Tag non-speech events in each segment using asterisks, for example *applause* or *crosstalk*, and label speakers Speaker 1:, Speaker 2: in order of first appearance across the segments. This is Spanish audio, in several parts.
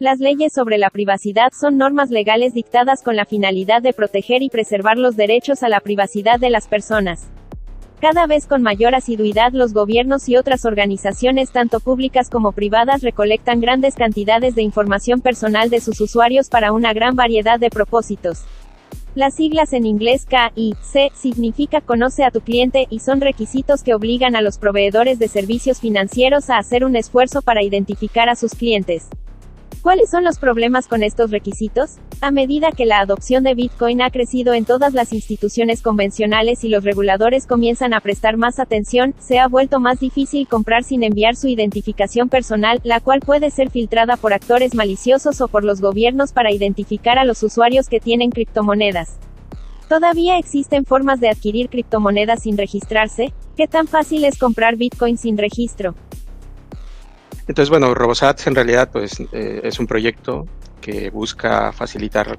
Speaker 1: Las leyes sobre la privacidad son normas legales dictadas con la finalidad de proteger y preservar los derechos a la privacidad de las personas. Cada vez con mayor asiduidad los gobiernos y otras organizaciones tanto públicas como privadas recolectan grandes cantidades de información personal de sus usuarios para una gran variedad de propósitos. Las siglas en inglés K y C significa conoce a tu cliente y son requisitos que obligan a los proveedores de servicios financieros a hacer un esfuerzo para identificar a sus clientes. ¿Cuáles son los problemas con estos requisitos? A medida que la adopción de Bitcoin ha crecido en todas las instituciones convencionales y los reguladores comienzan a prestar más atención, se ha vuelto más difícil comprar sin enviar su identificación personal, la cual puede ser filtrada por actores maliciosos o por los gobiernos para identificar a los usuarios que tienen criptomonedas. ¿Todavía existen formas de adquirir criptomonedas sin registrarse? ¿Qué tan fácil es comprar Bitcoin sin registro?
Speaker 2: Entonces, bueno, RoboSats en realidad pues, eh, es un proyecto que busca facilitar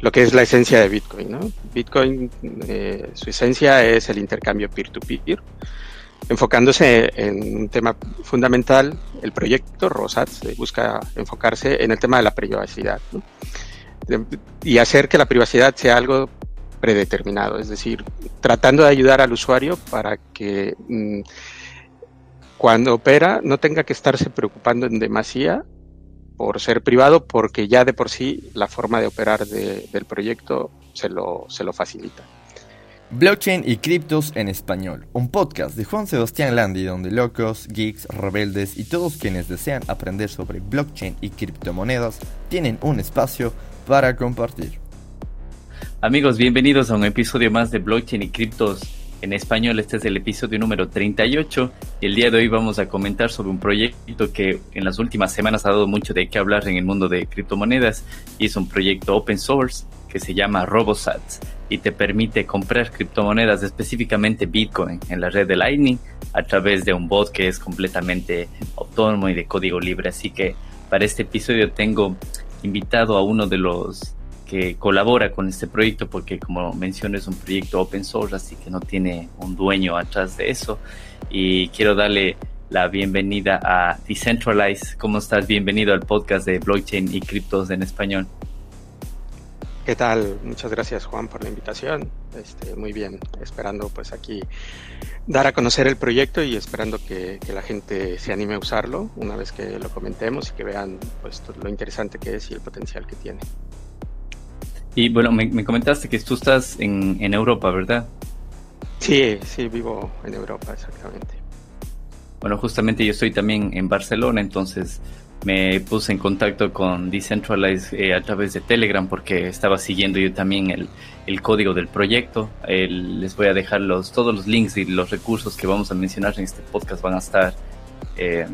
Speaker 2: lo que es la esencia de Bitcoin. Bitcoin, eh, su esencia es el intercambio peer-to-peer. Enfocándose en un tema fundamental, el proyecto RoboSats busca enfocarse en el tema de la privacidad y hacer que la privacidad sea algo predeterminado, es decir, tratando de ayudar al usuario para que mm, cuando opera no tenga que estarse preocupando en demasía por ser privado, porque ya de por sí la forma de operar del proyecto se lo, se lo facilita.
Speaker 3: Blockchain y criptos en español, un podcast de Juan Sebastián Landi donde locos, geeks, rebeldes y todos quienes desean aprender sobre blockchain y criptomonedas tienen un espacio para compartir.
Speaker 4: Amigos, bienvenidos a un episodio más de Blockchain y criptos en español. Este es el episodio número 38 y el día de hoy vamos a comentar sobre un proyecto que en las últimas semanas ha dado mucho de qué hablar en el mundo de criptomonedas y es un proyecto open source que se llama RoboSats y te permite comprar criptomonedas, específicamente Bitcoin, en la red de Lightning a través de un bot que es completamente autónomo y de código libre. Así que para este episodio tengo invitado a uno de los que colabora con este proyecto porque como mencioné es un proyecto open source así que no tiene un dueño atrás de eso y quiero darle la bienvenida a Decentralize. ¿Cómo estás? Bienvenido al podcast de blockchain y criptos en español.
Speaker 2: ¿Qué tal? Muchas gracias Juan por la invitación. Este, muy bien, esperando pues aquí dar a conocer el proyecto y esperando que, que, la gente se anime a usarlo una vez que lo comentemos y que vean pues lo interesante que es y el potencial que tiene.
Speaker 4: Y bueno, me, comentaste que tú estás en, en, Europa, ¿verdad?
Speaker 2: Sí, sí, vivo en Europa, exactamente.
Speaker 4: Bueno, justamente yo estoy también en Barcelona, entonces me puse en contacto con Decentralize eh, a través de Telegram porque estaba siguiendo yo también el, el código del proyecto. les voy a dejar los, todos los links y los recursos que vamos a mencionar en este podcast van a estar eh,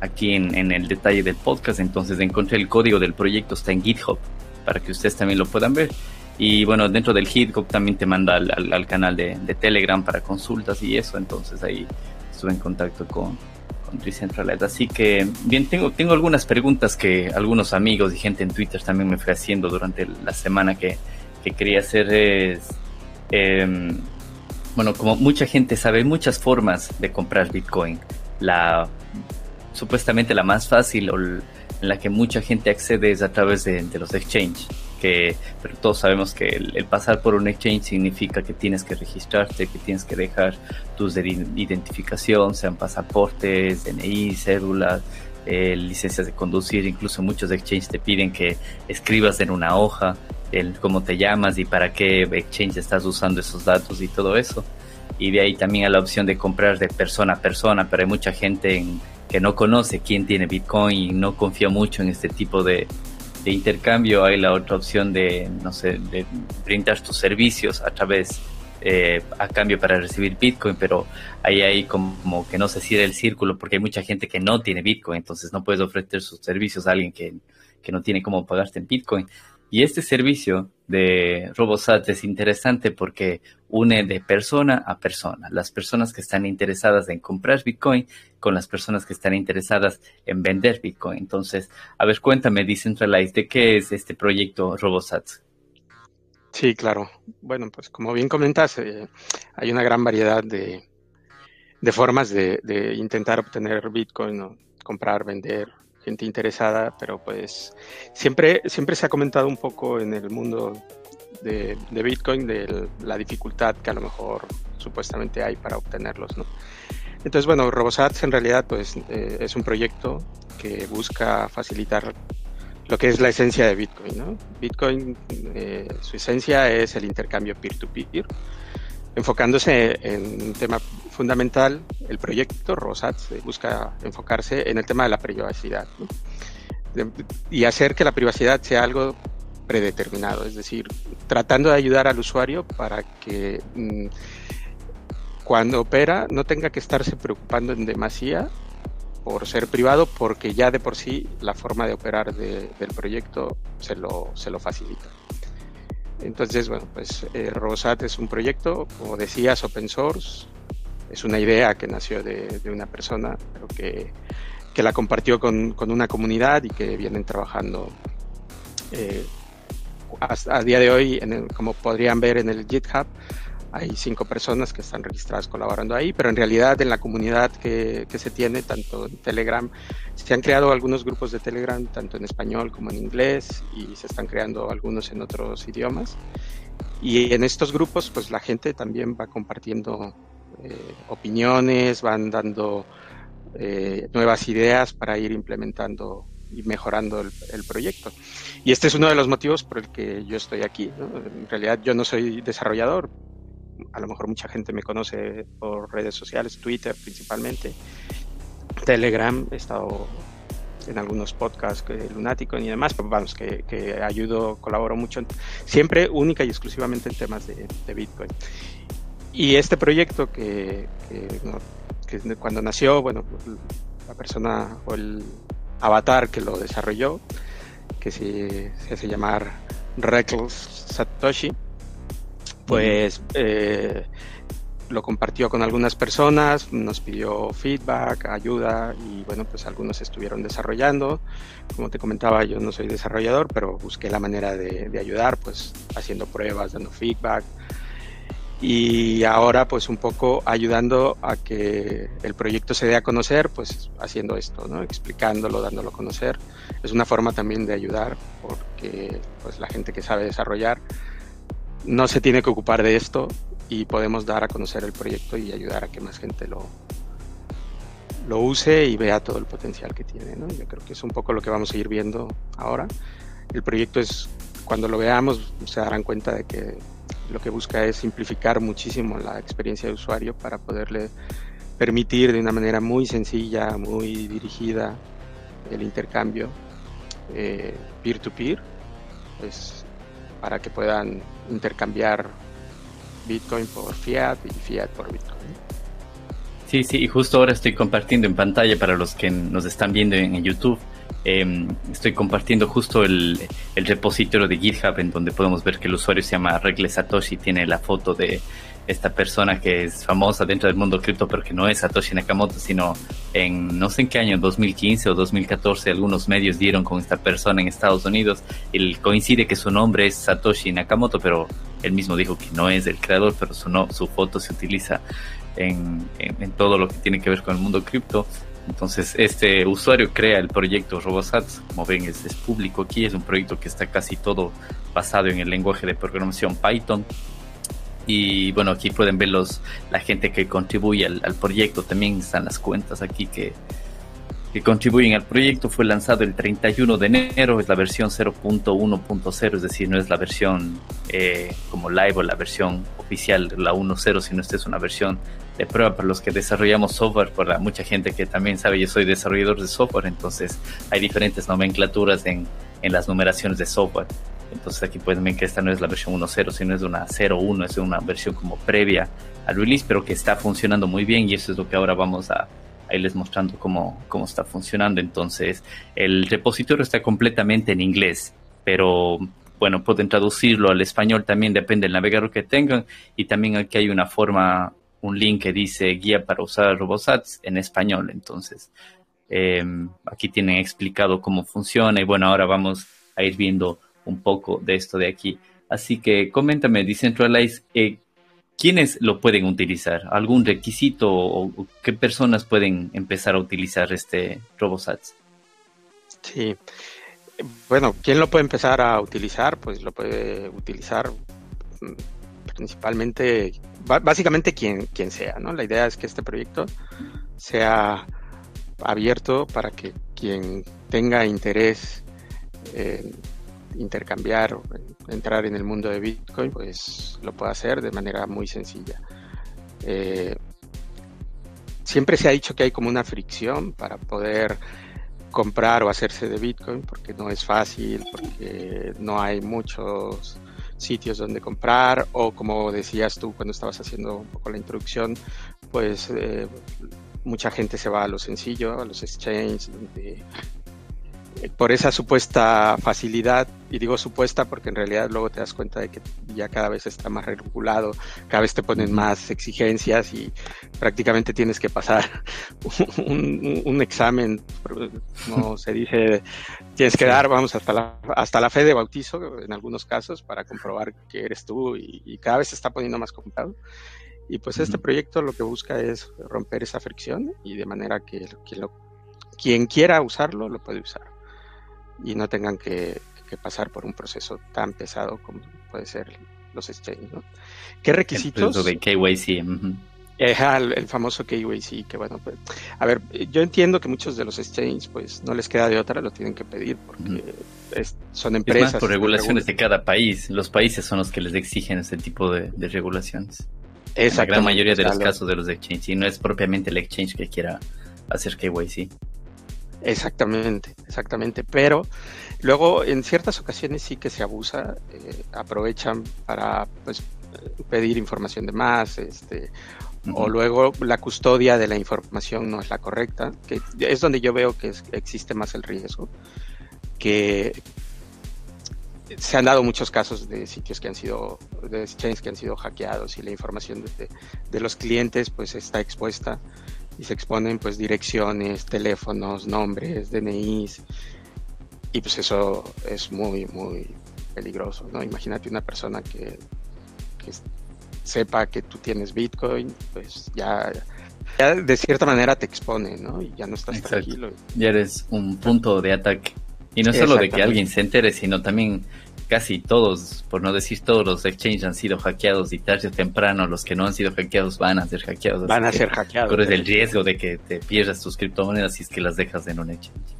Speaker 4: aquí en, en, el detalle del podcast. Entonces encontré el código del proyecto, está en GitHub para que ustedes también lo puedan ver. Y bueno, dentro del HitGov también te manda al, canal de, Telegram para consultas y eso. Entonces ahí estuve en contacto con, con Decentralized. Así que, bien, tengo, tengo algunas preguntas que algunos amigos y gente en Twitter también me fue haciendo durante la semana que, que quería hacer. Es, em, bueno, como mucha gente sabe, hay muchas formas de comprar Bitcoin. La supuestamente la más fácil o en la que mucha gente accede es a través de, los exchanges. Que, pero todos sabemos que el, pasar por un exchange significa que tienes que registrarte, que tienes que dejar tus de identificación, sean pasaportes, DNI, cédulas, eh, licencias de conducir, incluso muchos exchanges te piden que escribas en una hoja el cómo te llamas y para qué exchange estás usando esos datos y todo eso. Y de ahí también a la opción de comprar de persona a persona, pero hay mucha gente en, que no conoce quién tiene Bitcoin y no confía mucho en este tipo de, intercambio, hay la otra opción de, no sé, de brindar tus servicios a través, eh, a cambio para recibir Bitcoin, pero ahí hay como que no se cierra el círculo porque hay mucha gente que no tiene Bitcoin, entonces no puedes ofrecer sus servicios a alguien que, que no tiene cómo pagarte en Bitcoin. Y este servicio de RoboSat es interesante porque une de persona a persona. Las personas que están interesadas en comprar Bitcoin con las personas que están interesadas en vender Bitcoin. Entonces, a ver, cuéntame, Decentralize, ¿de qué es este proyecto RoboSat?
Speaker 2: Sí, claro. Bueno, pues como bien comentas, eh, hay una gran variedad de, formas de, intentar obtener Bitcoin, comprar, vender, gente interesada, pero pues siempre, siempre se ha comentado un poco en el mundo de, Bitcoin de la dificultad que a lo mejor supuestamente hay para obtenerlos, ¿no? Entonces, bueno, RoboSats en realidad pues eh, es un proyecto que busca facilitar lo que es la esencia de Bitcoin, ¿no? Bitcoin, eh, su esencia es el intercambio peer-to-peer, enfocándose en un tema fundamental, el proyecto RoboSats busca enfocarse en el tema de la privacidad, y hacer que la privacidad sea algo predeterminado, es decir, tratando de ayudar al usuario para que mm, cuando opera no tenga que estarse preocupando en demasía por ser privado, porque ya de por sí la forma de operar del proyecto se lo, se lo facilita. Entonces, bueno, pues eh, es un proyecto, como decías, open source, es una idea que nació de, una persona, pero que, que la compartió con, con, una comunidad y que vienen trabajando eh, a, día de hoy, como podrían ver en el GitHub, hay cinco personas que están registradas colaborando ahí, pero en realidad en la comunidad que, que, se tiene, tanto en Telegram, se han creado algunos grupos de Telegram, tanto en español como en inglés, y se están creando algunos en otros idiomas. Y en estos grupos, pues la gente también va compartiendo eh, opiniones, van dando eh, nuevas ideas para ir implementando y mejorando el, proyecto. Y este es uno de los motivos por el que yo estoy aquí. En realidad yo no soy desarrollador, a lo mejor mucha gente me conoce por redes sociales, Twitter principalmente, Telegram, he estado en algunos podcasts de Lunático y demás, pero vamos, que, que, ayudo, mucho, siempre única y exclusivamente en temas de, Bitcoin. Y este proyecto que, que, cuando nació, bueno, la persona o el avatar que lo desarrolló, que se, se hace llamar Reckless Satoshi, pues eh, lo compartió con algunas personas, nos pidió feedback, ayuda y bueno, pues algunos estuvieron desarrollando. Como te comentaba, yo no soy desarrollador, pero busqué la manera de, ayudar, pues haciendo pruebas, dando feedback, y ahora pues un poco ayudando a que el proyecto se dé a conocer, pues haciendo esto, ¿no? explicándolo, dándolo a conocer. Es una forma también de ayudar porque pues la gente que sabe desarrollar no se tiene que ocupar de esto y podemos dar a conocer el proyecto y ayudar a que más gente lo, lo use y vea todo el potencial que tiene. ¿no? Yo creo que es un poco lo que vamos a ir viendo ahora. El proyecto es, cuando lo veamos, se darán cuenta de que lo que busca es simplificar muchísimo la experiencia de usuario para poderle permitir de una manera muy sencilla, muy dirigida el intercambio eh, peer-to-peer, pues, para que puedan intercambiar Bitcoin por fiat y fiat por Bitcoin.
Speaker 4: Sí, sí, y justo ahora estoy compartiendo en pantalla para los que nos están viendo en YouTube Em, estoy compartiendo justo el, repositorio de GitHub en donde podemos ver que el usuario se llama Regle Satoshi, tiene la foto de esta persona que es famosa dentro del mundo cripto, pero que no es Satoshi Nakamoto, sino en no sé en qué año, 2015 o 2014, algunos medios dieron con esta persona en Estados Unidos. Y coincide que su nombre es Satoshi Nakamoto, pero él mismo dijo que no es el creador, pero su, no, su foto se utiliza en, en, todo lo que tiene que ver con el mundo cripto. Entonces, este usuario crea el proyecto RoboSats, como ven, es, público aquí, es un proyecto que está casi todo basado en el lenguaje de programación Python. Y bueno, aquí pueden ver los, la gente que contribuye al, proyecto, también están las cuentas aquí que, que contribuyen al proyecto. Fue lanzado el 31 de enero, es la versión 0.1.0, es decir, no es la versión eh, como live o la versión oficial, la 1.0, sino esta es una versión de prueba para los que desarrollamos software, para mucha gente que también sabe, yo soy desarrollador de software, entonces hay diferentes nomenclaturas en, en las numeraciones de software. Entonces aquí pueden ver que esta no es la versión 1.0, sino es una 0.1, es una versión como previa al release, pero que está funcionando muy bien y eso es lo que ahora vamos a, a irles mostrando cómo, cómo está funcionando. Entonces el repositorio está completamente en inglés, pero bueno, pueden traducirlo al español también, depende del navegador que tengan y también aquí hay una forma un link que dice guía para usar RoboSats en español. Entonces, em, aquí tienen explicado cómo funciona y bueno, ahora vamos a ir viendo un poco de esto de aquí. Así que coméntame, Decentralize, eh, ¿quiénes lo pueden utilizar? ¿Algún requisito o, qué personas pueden empezar a utilizar este RoboSats?
Speaker 2: Sí. Bueno, ¿quién lo puede empezar a utilizar? Pues lo puede utilizar mm, principalmente, básicamente quien, quien sea, ¿no? La idea es que este proyecto sea abierto para que quien tenga interés en intercambiar entrar en el mundo de Bitcoin, pues lo pueda hacer de manera muy sencilla. Eh, siempre se ha dicho que hay como una fricción para poder comprar o hacerse de Bitcoin porque no es fácil, porque no hay muchos sitios donde comprar o como decías tú cuando estabas haciendo un poco la introducción, pues eh, mucha gente se va a lo sencillo, a los exchanges, donde por esa supuesta facilidad, y digo supuesta porque en realidad luego te das cuenta de que ya cada vez está más regulado, cada vez te ponen más exigencias y prácticamente tienes que pasar *laughs* un, examen, como se dice, tienes que dar, vamos, hasta la, hasta la fe de bautizo en algunos casos para comprobar que eres tú y, cada vez se está poniendo más complicado. Y pues este proyecto lo que busca es romper esa fricción y de manera que, quien quiera usarlo lo puede usar y no tengan que, pasar por un proceso tan pesado como puede ser los exchanges. ¿no? ¿Qué requisitos?
Speaker 4: El de KYC.
Speaker 2: el, famoso KYC, que bueno, pues, a ver, yo entiendo que muchos de los exchanges pues no les queda de otra, lo tienen que pedir porque son empresas. Es
Speaker 4: más por regulaciones de cada país, los países son los que les exigen ese tipo de, regulaciones. En la gran mayoría de los casos de los exchanges, y no es propiamente el exchange que quiera hacer KYC.
Speaker 2: Exactamente, exactamente. Pero luego en ciertas ocasiones sí que se abusa, eh, aprovechan para pues, pedir información de más, este, o luego la custodia de la información no es la correcta, que es donde yo veo que existe más el riesgo, que se han dado muchos casos de sitios que han sido, de exchanges que han sido hackeados y la información de, de los clientes pues está expuesta y se exponen pues direcciones, teléfonos, nombres, DNIs y pues eso es muy muy peligroso, ¿no? Imagínate una persona que, sepa que tú tienes Bitcoin, pues ya, ya de cierta manera te expone, ¿no? Y ya no estás tranquilo.
Speaker 4: Ya eres un punto de ataque. Y no solo de que alguien se entere, sino también casi todos, por no decir todos los exchanges han sido hackeados y tarde o temprano los que no han sido hackeados van a ser hackeados.
Speaker 2: Van a ser hackeados.
Speaker 4: Corres el riesgo de que te pierdas tus criptomonedas si es que las dejas en un exchange.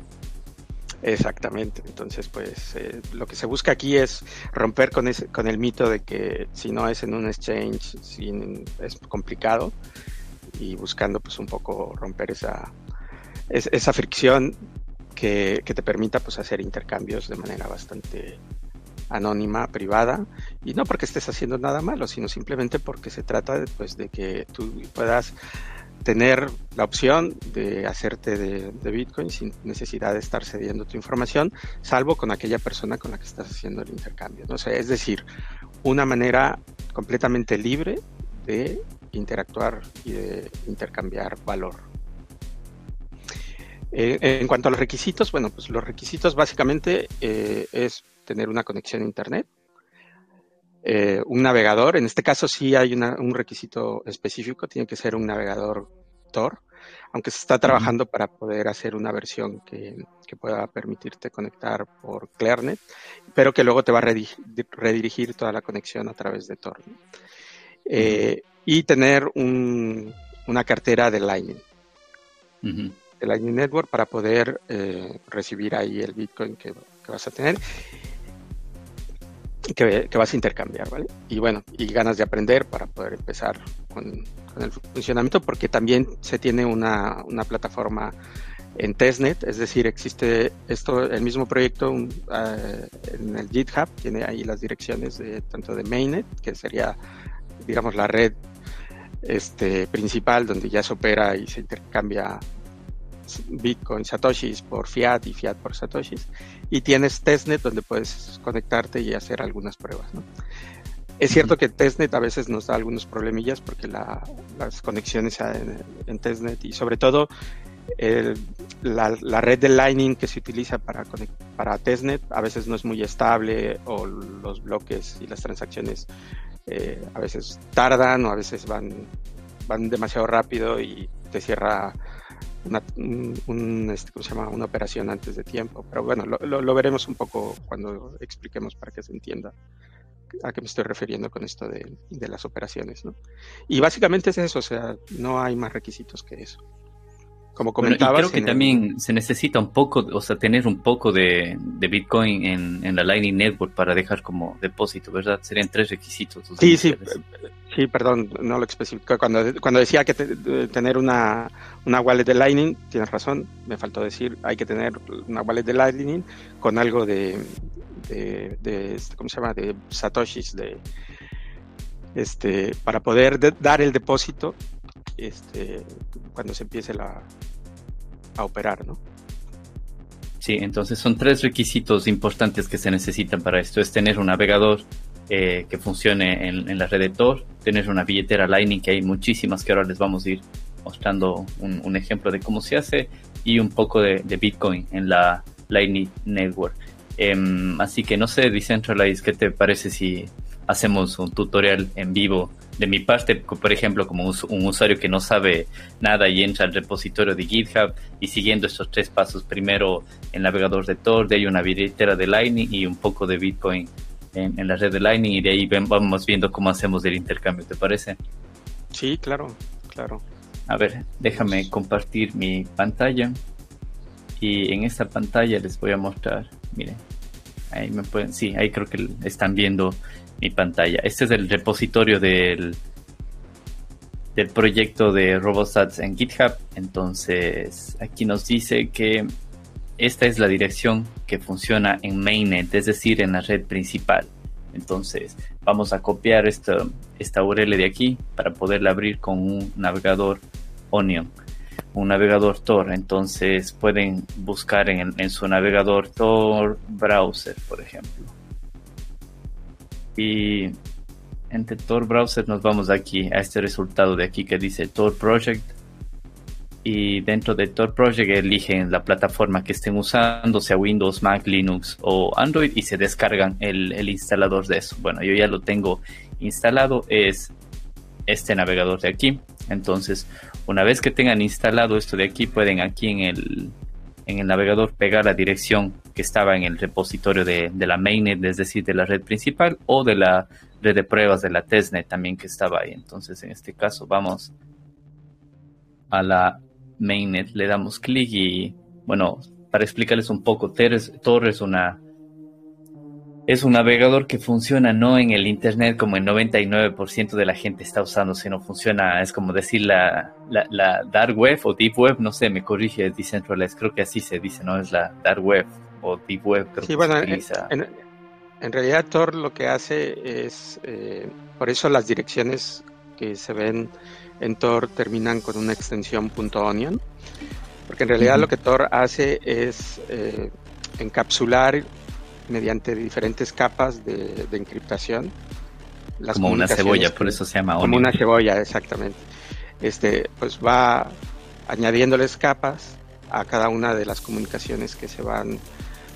Speaker 2: Exactamente, entonces pues eh, lo que se busca aquí es romper con, ese, con el mito de que si no es en un exchange es complicado y buscando pues un poco romper esa, esa fricción que, que, te permita pues hacer intercambios de manera bastante anónima, privada, y no porque estés haciendo nada malo, sino simplemente porque se trata pues, de que tú puedas tener la opción de hacerte de, Bitcoin sin necesidad de estar cediendo tu información, salvo con aquella persona con la que estás haciendo el intercambio. ¿no? es decir, una manera completamente libre de interactuar y de intercambiar valor. Eh, en cuanto a los requisitos, bueno, pues los requisitos básicamente eh, es tener una conexión a Internet, eh, un navegador, en este caso sí hay un requisito específico, tiene que ser un navegador Tor, aunque se está trabajando para poder hacer una versión que, pueda permitirte conectar por Clearnet, pero que luego te va a redirigir toda la conexión a través de Tor. Eh, y tener una cartera de Lightning. De Lightning Network para poder eh, recibir ahí el Bitcoin que, que vas a tener que, vas a intercambiar, ¿vale? Y bueno, y ganas de aprender para poder empezar con, el funcionamiento, porque también se tiene una, plataforma en testnet, es decir, existe esto, el mismo proyecto eh, en el GitHub, tiene ahí las direcciones de tanto de mainnet, que sería, digamos, la red este, principal donde ya se opera y se intercambia Bitcoin Satoshis por Fiat y Fiat por Satoshis. Y tienes testnet donde puedes conectarte y hacer algunas pruebas. Es cierto que testnet a veces nos da algunos problemillas porque las conexiones en, testnet y sobre todo la, red de Lightning que se utiliza para, para testnet a veces no es muy estable o los bloques y las transacciones eh, a veces tardan o a veces van, van demasiado rápido y te cierra una, un, este, una operación antes de tiempo. Pero bueno, lo, lo, veremos un poco cuando expliquemos para que se entienda a qué me estoy refiriendo con esto de, de, las operaciones. ¿no? Y básicamente es eso, o sea, no hay más requisitos que eso.
Speaker 4: Como comentaba. creo que también se necesita un poco, o sea, tener un poco de, de Bitcoin en, en, la Lightning Network para dejar como depósito, ¿verdad? Serían tres requisitos.
Speaker 2: Sí, sí, sí, perdón, no lo especifico. Cuando, cuando decía que tener una, una wallet de Lightning, tienes razón, me faltó decir, hay que tener una wallet de Lightning con algo de, de, de este, ¿cómo se llama? De satoshis, de, este, para poder dar el depósito este, cuando se empiece la, a operar, ¿no?
Speaker 4: Sí, entonces son tres requisitos importantes que se necesitan para esto. Es tener un navegador eh, que funcione en, la red de Tor, tener una billetera Lightning, que hay muchísimas que ahora les vamos a ir mostrando un, ejemplo de cómo se hace, y un poco de, Bitcoin en la Lightning Network. Em, así que no sé, Decentralize, ¿qué te parece si hacemos un tutorial en vivo de mi parte, por ejemplo, como un usuario que no sabe nada y entra al repositorio de GitHub y siguiendo estos tres pasos, primero el navegador de Tor, de ahí una billetera de Lightning y un poco de Bitcoin en, la red de Lightning y de ahí vamos viendo cómo hacemos el intercambio, ¿te parece?
Speaker 2: Sí, claro, claro.
Speaker 4: A ver, déjame compartir mi pantalla y en esta pantalla les voy a mostrar, miren, ahí me pueden, sí, ahí creo que están viendo mi pantalla. Este es el repositorio del, del proyecto de RoboSats en GitHub. Entonces, aquí nos dice que esta es la dirección que funciona en mainnet, es decir, en la red principal. Entonces, vamos a copiar esta, esta URL de aquí para poderla abrir con un navegador Onion, un navegador Tor. Entonces, pueden buscar en, en su navegador Tor browser, por ejemplo. Y entre Tor Browser nos vamos aquí a este resultado de aquí que dice Tor Project. Y dentro de Tor Project eligen la plataforma que estén usando, sea Windows, Mac, Linux o Android, y se descargan el, el instalador de eso. Bueno, yo ya lo tengo instalado, es este navegador de aquí. Entonces, una vez que tengan instalado esto de aquí, pueden aquí en el, en el navegador pegar la dirección que estaba en el repositorio de, la mainnet, es decir, de la red principal o de la red de pruebas de la testnet también que estaba ahí. Entonces, en este caso, vamos a la mainnet, le damos clic y, bueno, para explicarles un poco, Tor es una es un navegador que funciona no en el Internet como el 99% de la gente está usando, sino funciona, es como decir la, la, Dark Web o Deep Web, no sé, me corrige Decentralized, creo que así se dice, ¿no? Es la Dark Web o Deep Web.
Speaker 2: sí, bueno, en, realidad Tor lo que hace es, eh, por eso las direcciones que se ven en Tor terminan con una extensión .onion, porque en realidad lo que Tor hace es eh, encapsular mediante diferentes capas de, encriptación.
Speaker 4: como una cebolla, por eso se llama
Speaker 2: Como una cebolla, exactamente. Este, pues va añadiéndoles capas a cada una de las comunicaciones que se van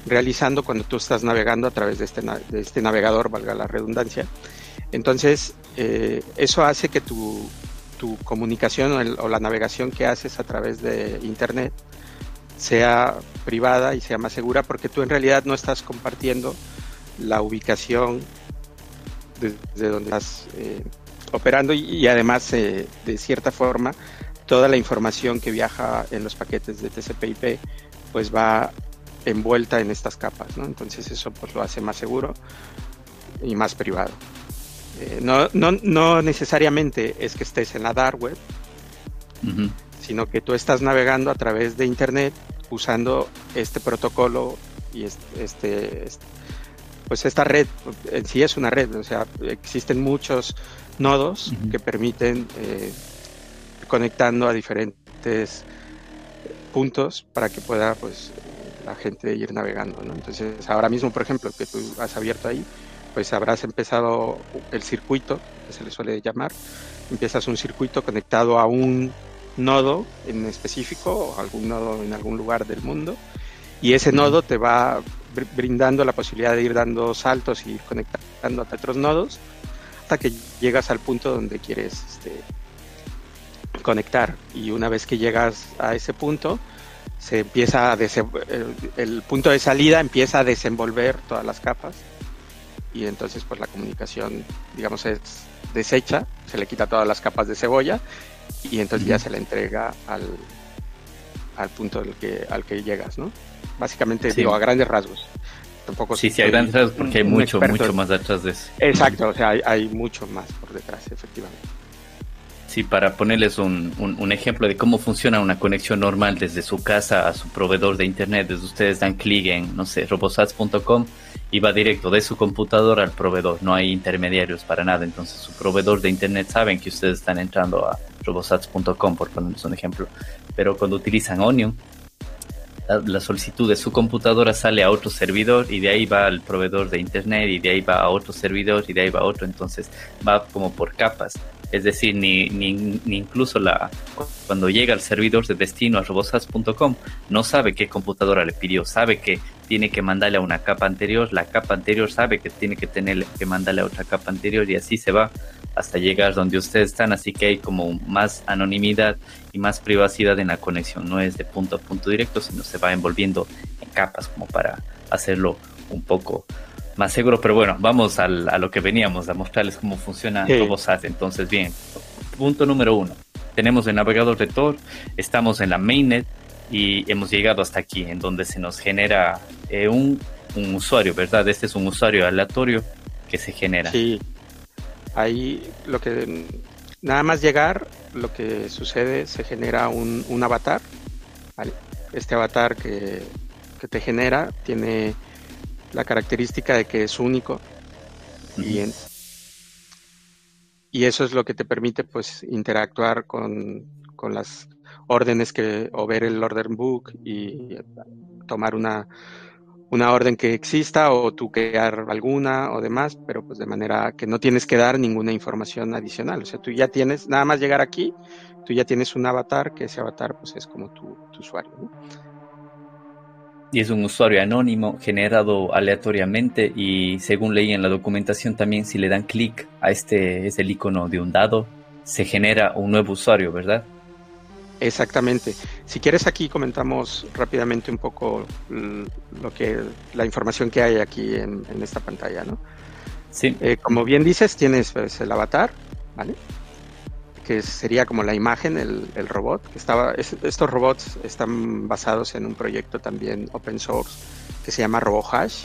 Speaker 2: realizando cuando tú estás navegando a través de este, de este navegador, valga la redundancia. Entonces, eh, eso hace que tu, tu comunicación o, la navegación que haces a través de Internet sea privada y sea más segura porque tú en realidad no estás compartiendo la ubicación desde donde estás eh, operando y, además eh, de cierta forma toda la información que viaja en los paquetes de TCP/IP pues va envuelta en estas capas, ¿no? Entonces eso pues lo hace más seguro y más privado. Eh, no, no, no necesariamente es que estés en la dark web, sino que tú estás navegando a través de Internet usando este protocolo y este, pues esta red en sí es una red, o sea, existen muchos nodos que permiten eh, conectando a diferentes puntos para que pueda pues la gente ir navegando, ¿no? Entonces ahora mismo, por ejemplo, que tú has abierto ahí, pues habrás empezado el circuito, que se le suele llamar, empiezas un circuito conectado a un nodo en específico o algún nodo en algún lugar del mundo y ese nodo te va brindando la posibilidad de ir dando saltos y conectando a otros nodos hasta que llegas al punto donde quieres este, conectar. Y una vez que llegas a ese punto, se empieza a el, punto de salida empieza a desenvolver todas las capas y entonces pues la comunicación digamos es deshecha, se le quita todas las capas de cebolla y entonces ya se le entrega al, al punto al que, al que llegas, ¿no? Básicamente digo a grandes rasgos.
Speaker 4: Tampoco sí, sí, hay grandes rasgos porque hay mucho, mucho más detrás de eso.
Speaker 2: Exacto, o sea, hay, hay mucho más por detrás, efectivamente.
Speaker 4: Sí, para ponerles un, un, ejemplo de cómo funciona una conexión normal desde su casa a su proveedor de internet, desde ustedes dan clic en, no sé, robosats.com y va directo de su computador al proveedor, no hay intermediarios para nada, entonces su proveedor de internet saben que ustedes están entrando a robosats.com, por ponerles un ejemplo, pero cuando utilizan Onion, la solicitud de su computadora sale a otro servidor y de ahí va al proveedor de internet y de ahí va a otro servidor y de ahí va a otro, entonces va como por capas. Es decir, ni, ni, ni, incluso la, cuando llega al servidor de destino a robosas.com, no sabe qué computadora le pidió, sabe que tiene que mandarle a una capa anterior, la capa anterior sabe que tiene que tener que mandarle a otra capa anterior y así se va hasta llegar donde ustedes están, así que hay como más anonimidad y más privacidad en la conexión, no es de punto a punto directo, sino se va envolviendo en capas como para hacerlo un poco más seguro, pero bueno, vamos a lo que veníamos, a mostrarles cómo funciona sí. RoboSat. Entonces, bien, punto número uno. Tenemos el navegador de Tor, estamos en la mainnet y hemos llegado hasta aquí, en donde se nos genera eh, un, un, usuario, ¿verdad? Este es un usuario aleatorio que se genera.
Speaker 2: Sí, ahí lo que, nada más llegar, lo que sucede, se genera un, un avatar, ¿vale? Este avatar que, que te genera tiene la característica de que es único. Y, y, eso es lo que te permite pues interactuar con, con, las órdenes que o ver el order book y tomar una, una orden que exista o tú crear alguna o demás, pero pues de manera que no tienes que dar ninguna información adicional. O sea, tú ya tienes, nada más llegar aquí, tú ya tienes un avatar, que ese avatar pues es como tu, usuario. ¿no?
Speaker 4: y es un usuario anónimo generado aleatoriamente y según leí en la documentación también si le dan clic a este es el icono de un dado se genera un nuevo usuario, ¿verdad?
Speaker 2: Exactamente. Si quieres aquí comentamos rápidamente un poco lo que la información que hay aquí en, en esta pantalla, ¿no?
Speaker 4: Sí.
Speaker 2: Eh, como bien dices, tienes pues, el avatar, ¿vale? que sería como la imagen, el, el robot. Que estaba, es, estos robots están basados en un proyecto también open source que se llama RoboHash.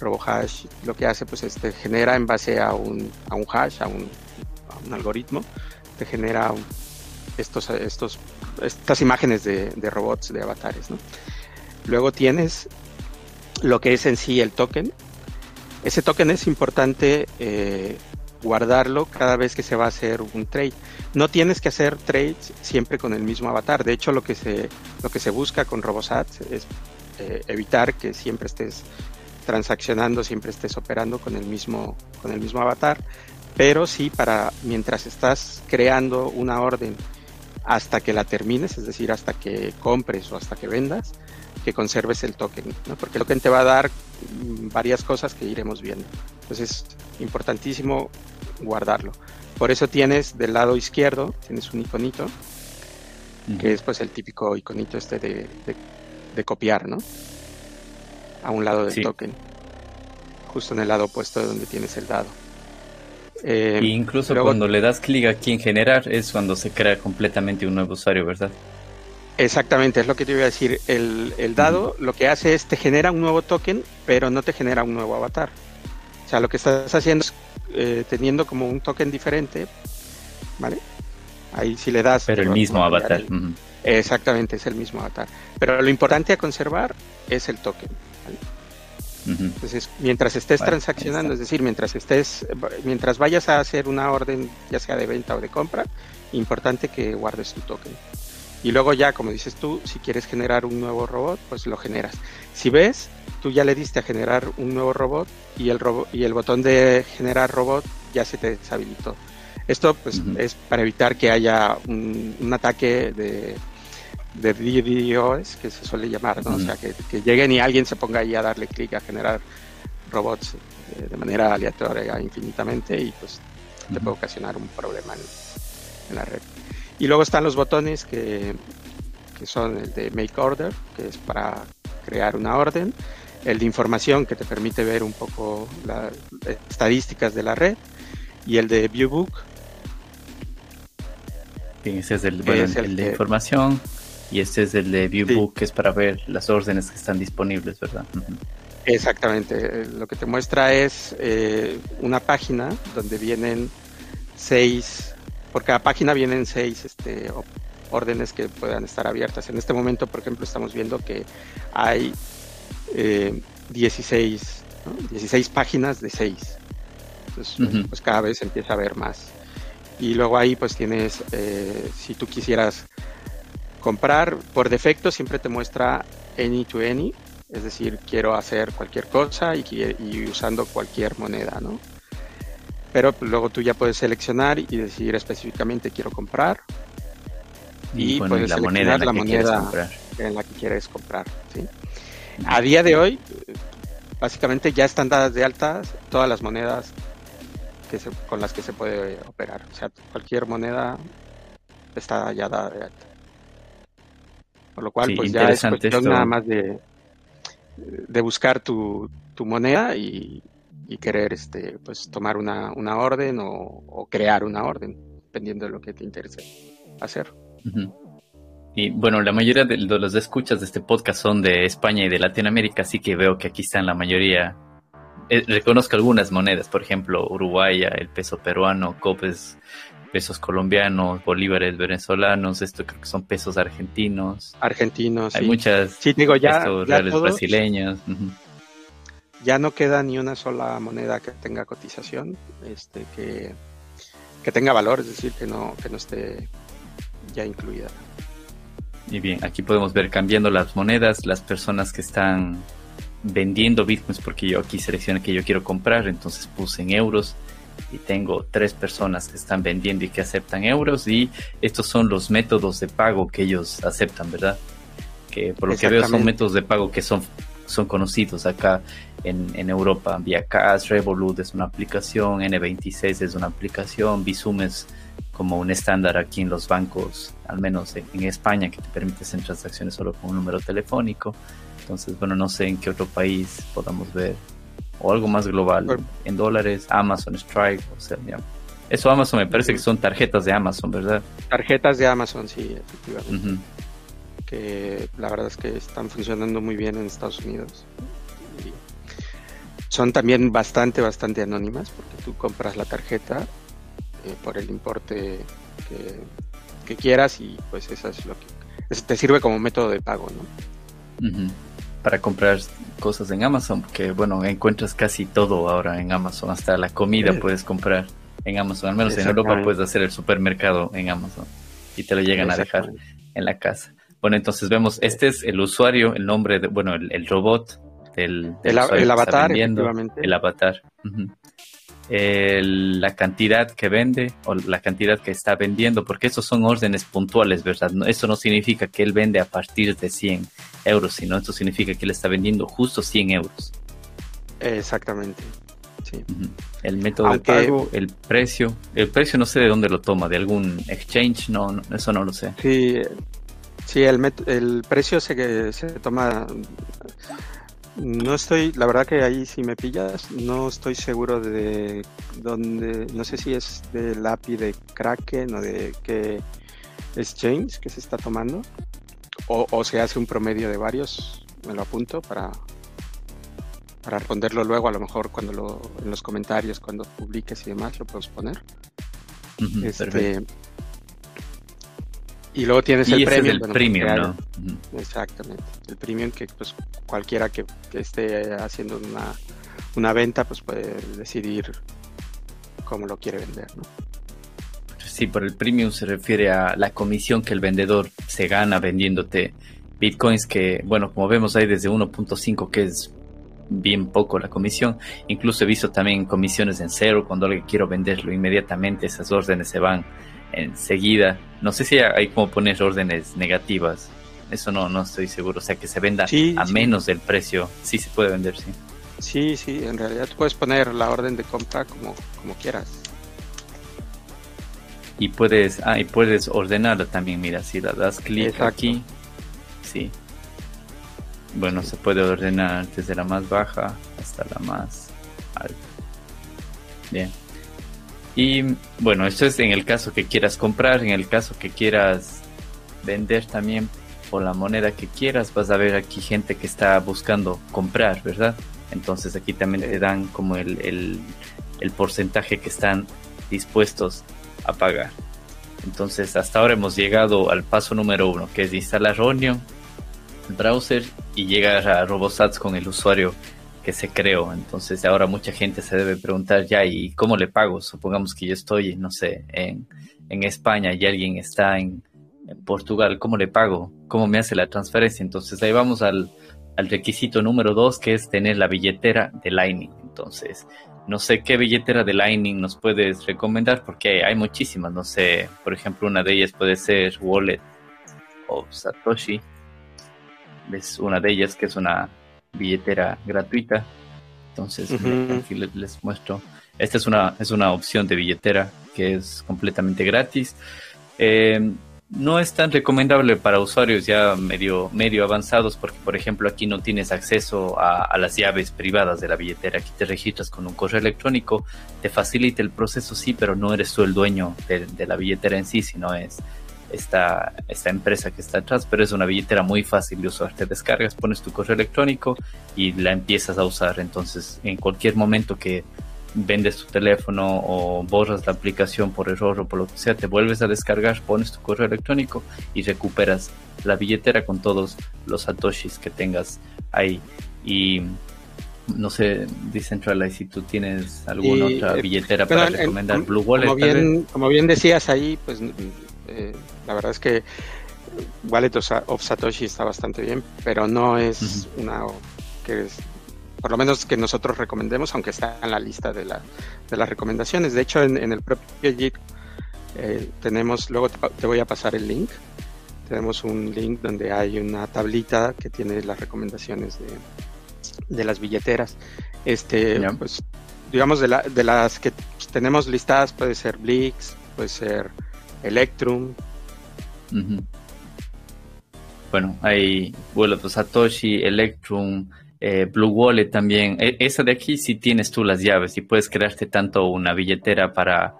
Speaker 2: RoboHash lo que hace pues este genera en base a un, a un hash, a un, a un algoritmo, te genera estos, estos, estas imágenes de, de robots, de avatares. Luego tienes lo que es en sí el token. Ese token es importante eh, guardarlo cada vez que se va a hacer un trade. No tienes que hacer trades siempre con el mismo avatar. De hecho, lo que se, lo que se busca con RoboSat es eh, evitar que siempre estés transaccionando, siempre estés operando con el mismo, con el mismo avatar. Pero sí para mientras estás creando una orden hasta que la termines, es decir, hasta que compres o hasta que vendas, que conserves el token, ¿no? porque el token te va a dar varias cosas que iremos viendo. Entonces es importantísimo guardarlo. Por eso tienes del lado izquierdo, tienes un iconito, que es pues el típico iconito este de, de, copiar, ¿no? A un lado del sí. token. Justo en el lado opuesto de donde tienes el dado.
Speaker 4: Eh, y incluso luego, cuando le das clic aquí en generar es cuando se crea completamente un nuevo usuario, ¿verdad?
Speaker 2: Exactamente, es lo que te iba a decir. El, el dado uh -huh. lo que hace es te genera un nuevo token, pero no te genera un nuevo avatar. O sea, lo que estás haciendo es eh, teniendo como un token diferente, ¿vale? Ahí si le das...
Speaker 4: Pero el mismo avatar.
Speaker 2: El, uh -huh. Exactamente, es el mismo avatar. Pero lo importante a conservar es el token. ¿vale? Uh -huh. Entonces, mientras estés vale, transaccionando, es decir, mientras estés, mientras vayas a hacer una orden, ya sea de venta o de compra, importante que guardes tu token. Y luego ya, como dices tú, si quieres generar un nuevo robot, pues lo generas. Si ves, tú ya le diste a generar un nuevo robot y el, robo y el botón de generar robot ya se te deshabilitó. Esto pues uh -huh. es para evitar que haya un, un ataque de, de DDoS, que se suele llamar. O sea, que, que, lleguen y alguien se ponga ahí a darle clic a generar robots eh, de manera aleatoria infinitamente y pues te puede ocasionar un problema en, en la red. Y luego están los botones que, que son el de Make Order, que es para crear una orden, el de información que te permite ver un poco las estadísticas de la red y el de Viewbook.
Speaker 4: ese es el, de información y este es el de Viewbook que es para ver las órdenes que están disponibles, ¿verdad?
Speaker 2: Exactamente, eh, lo que te muestra es eh, una página donde vienen seis, por cada página vienen seis este, órdenes que puedan estar abiertas. En este momento, por ejemplo, estamos viendo que hay eh, 16, 16 páginas de 6. Entonces, pues cada vez empieza a haber más. Y luego ahí pues tienes, eh, si tú quisieras comprar, por defecto siempre te muestra any to any, es decir, quiero hacer cualquier cosa y, y usando cualquier moneda, ¿no? Pero luego tú ya puedes seleccionar y decir específicamente quiero comprar y, puedes la moneda la moneda en la que quieres comprar. ¿sí? A día de hoy, básicamente ya están dadas de alta todas las monedas que con las que se puede operar. O sea, cualquier moneda está ya dada de alta. Por lo cual, pues ya es cuestión nada más de, de buscar tu, tu moneda y, querer este pues tomar una, una orden o, crear una orden, dependiendo de lo que te interese hacer.
Speaker 4: Y bueno, la mayoría de los escuchas de este podcast son de España y de Latinoamérica, así que veo que aquí están la mayoría. Eh, reconozco algunas monedas, por ejemplo, Uruguaya, el peso peruano, copes, pesos colombianos, bolívares venezolanos, esto creo que son pesos argentinos.
Speaker 2: Argentinos,
Speaker 4: Hay muchas
Speaker 2: sí, digo, ya,
Speaker 4: reales brasileños.
Speaker 2: Ya no queda ni una sola moneda que tenga cotización, este, que, que tenga valor, es decir, que no, que no esté ya incluida.
Speaker 4: Y bien, aquí podemos ver cambiando las monedas, las personas que están vendiendo bitcoins, porque yo aquí seleccioné que yo quiero comprar, entonces puse en euros y tengo tres personas que están vendiendo y que aceptan euros y estos son los métodos de pago que ellos aceptan, ¿verdad? Que por lo que veo son métodos de pago que son, son conocidos acá en, en Europa. Via Cash, Revolut es una aplicación, N26 es una aplicación, Bizum es como un estándar aquí en los bancos, al menos en, España, que te permite hacer transacciones solo con un número telefónico. Entonces, bueno, no sé en qué otro país podamos ver, o algo más global, en dólares, Amazon, Strike, o sea, ya. Eso Amazon me parece que son tarjetas de Amazon, ¿verdad?
Speaker 2: Tarjetas de Amazon, sí, efectivamente. Que la verdad es que están funcionando muy bien en Estados Unidos. son también bastante, bastante anónimas, porque tú compras la tarjeta eh, por el importe que, quieras y pues eso es lo que te sirve como método de pago, ¿no?
Speaker 4: Para comprar cosas en Amazon, porque bueno, encuentras casi todo ahora en Amazon, hasta la comida puedes comprar en Amazon, al menos en Europa puedes hacer el supermercado en Amazon y te lo llegan a dejar en la casa. Bueno, entonces vemos, este es el usuario, el nombre de, bueno, el, robot del,
Speaker 2: el, avatar, el
Speaker 4: avatar la cantidad que vende o la cantidad que está vendiendo, porque esos son órdenes puntuales, ¿verdad? eso no significa que él vende a partir de 100 euros, sino esto significa que él está vendiendo justo 100 euros.
Speaker 2: Exactamente. Sí.
Speaker 4: El método de pago, el precio. El precio no sé de dónde lo toma, de algún exchange, no, eso no lo sé.
Speaker 2: Sí, sí el, el precio se, se toma no estoy, la verdad que ahí si me pillas, no estoy seguro de dónde, no sé si es del API de Kraken o de qué exchange que se está tomando, o, se hace un promedio de varios, me lo apunto para, para responderlo luego, a lo mejor cuando lo, en los comentarios, cuando publiques y demás, lo puedes poner. este, y luego tienes el premium.
Speaker 4: el premium, ¿no?
Speaker 2: Exactamente. El premium que pues cualquiera que, esté haciendo una, una, venta pues puede decidir cómo lo quiere vender, ¿no?
Speaker 4: Sí, por el premium se refiere a la comisión que el vendedor se gana vendiéndote bitcoins que, bueno, como vemos hay desde 1.5 que es bien poco la comisión. Incluso he visto también comisiones en cero cuando alguien quiero venderlo inmediatamente, esas órdenes se van enseguida. No sé si hay como poner órdenes negativas. Eso no, no estoy seguro. O sea, que se venda a menos del precio. Sí se puede vender, sí.
Speaker 2: Sí, sí, en realidad puedes poner la orden de compra como, como quieras.
Speaker 4: Y puedes, ah, y puedes ordenarla también, mira, si la das clic aquí, sí. Bueno, se puede ordenar desde la más baja hasta la más alta. Bien. Y bueno, esto es en el caso que quieras comprar, en el caso que quieras vender también por la moneda que quieras, vas a ver aquí gente que está buscando comprar, ¿verdad? Entonces aquí también te dan como el, el, porcentaje que están dispuestos a pagar. Entonces hasta ahora hemos llegado al paso número uno, que es instalar Onion, el browser y llegar a RoboSats con el usuario que se creó. Entonces ahora mucha gente se debe preguntar ya, ¿y cómo le pago? Supongamos que yo estoy, no sé, en, en España y alguien está en, Portugal, ¿cómo le pago? ¿Cómo me hace la transferencia? Entonces ahí vamos al, al requisito número dos, que es tener la billetera de Lightning. Entonces, no sé qué billetera de Lightning nos puedes recomendar porque hay muchísimas. No sé, por ejemplo, una de ellas puede ser Wallet o Satoshi. Es una de ellas que es una billetera gratuita. Entonces, aquí les, muestro. Esta es una, es una opción de billetera que es completamente gratis. Eh, no es tan recomendable para usuarios ya medio, medio avanzados porque, por ejemplo, aquí no tienes acceso a, las llaves privadas de la billetera. Aquí te registras con un correo electrónico, te facilita el proceso, sí, pero no eres tú el dueño de, de la billetera en sí, sino es esta, esta empresa que está atrás, pero es una billetera muy fácil de usar. Te descargas, pones tu correo electrónico y la empiezas a usar. Entonces, en cualquier momento que vendes tu teléfono o borras la aplicación por error o por lo que sea, te vuelves a descargar, pones tu correo electrónico y recuperas la billetera con todos los satoshis que tengas ahí. Y no sé, Decentralize, si tú tienes alguna otra eh, billetera para recomendar Blue Wallet.
Speaker 2: Como bien, como bien decías ahí, pues eh, la verdad es que Wallet of Satoshi está bastante bien, pero no es una que es por lo menos que nosotros recomendemos, aunque está en la lista de, la, de las recomendaciones. De hecho, en, el propio JIT eh, tenemos, luego te, voy a pasar el link, tenemos un link donde hay una tablita que tiene las recomendaciones de, las billeteras. Este, pues, digamos, de, la, de las que tenemos listadas, puede ser Blix, puede ser Electrum.
Speaker 4: Bueno, hay de Satoshi, Electrum, eh, Blue Wallet también. E, esa de aquí sí tienes tú las llaves y puedes crearte tanto una billetera para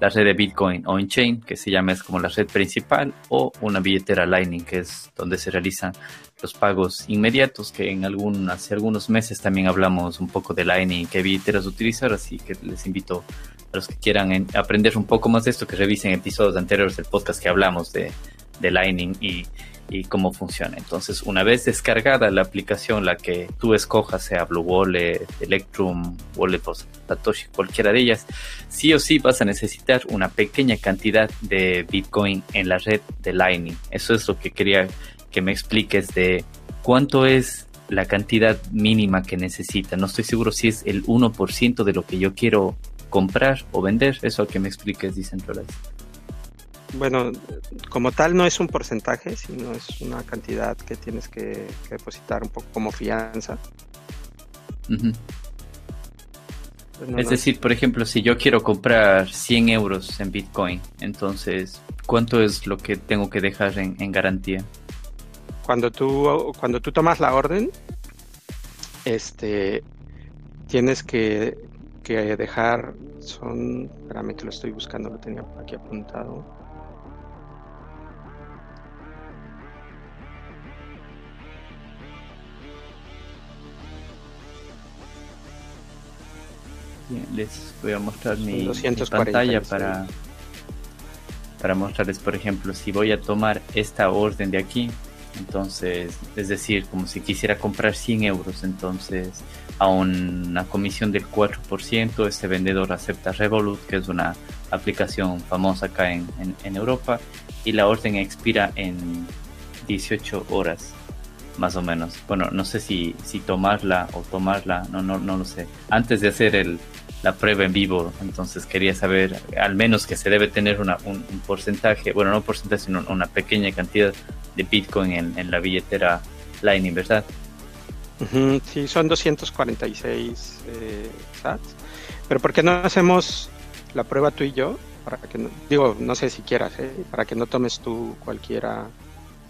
Speaker 4: la red de Bitcoin on-chain, que se llama es como la red principal, o una billetera Lightning, que es donde se realizan los pagos inmediatos, que en algún, hace algunos meses también hablamos un poco de Lightning, qué billeteras utilizar, así que les invito a los que quieran aprender un poco más de esto, que revisen episodios anteriores del podcast que hablamos de, de Lightning y y cómo funciona. Entonces, una vez descargada la aplicación, la que tú escojas, sea Blue Wallet, Electrum, Wallet Satoshi, cualquiera de ellas, sí o sí vas a necesitar una pequeña cantidad de Bitcoin en la red de Lightning. Eso es lo que quería que me expliques de cuánto es la cantidad mínima que necesita. No estoy seguro si es el 1% de lo que yo quiero comprar o vender. Eso que me expliques, Decentralized
Speaker 2: bueno, como tal no es un porcentaje, sino es una cantidad que tienes que, depositar un poco como fianza.
Speaker 4: Pues es decir, por ejemplo, si yo quiero comprar 100 euros en Bitcoin, entonces, ¿cuánto es lo que tengo que dejar en, garantía?
Speaker 2: Cuando tú, cuando tú tomas la orden, este, tienes que, que dejar, son, espérame que lo estoy buscando, lo tenía aquí apuntado.
Speaker 4: les voy a mostrar mi, pantalla para, para mostrarles, por ejemplo, si voy a tomar esta orden de aquí, entonces, es decir, como si quisiera comprar 100 euros, entonces a una comisión del 4%, este vendedor acepta Revolut, que es una aplicación famosa acá en, en Europa, y la orden expira en 18 horas más o menos. Bueno, no sé si, si tomarla o tomarla, no, no, no lo sé. Antes de hacer el, la prueba en vivo, entonces quería saber al menos que se debe tener una, un, porcentaje, bueno, no porcentaje, sino una pequeña cantidad de Bitcoin en, la billetera Lightning, ¿verdad?
Speaker 2: sí, son 246 eh, sats. Pero ¿por qué no hacemos la prueba tú y yo? para que no, digo, no sé si quieras, ¿eh? para que no tomes tú cualquiera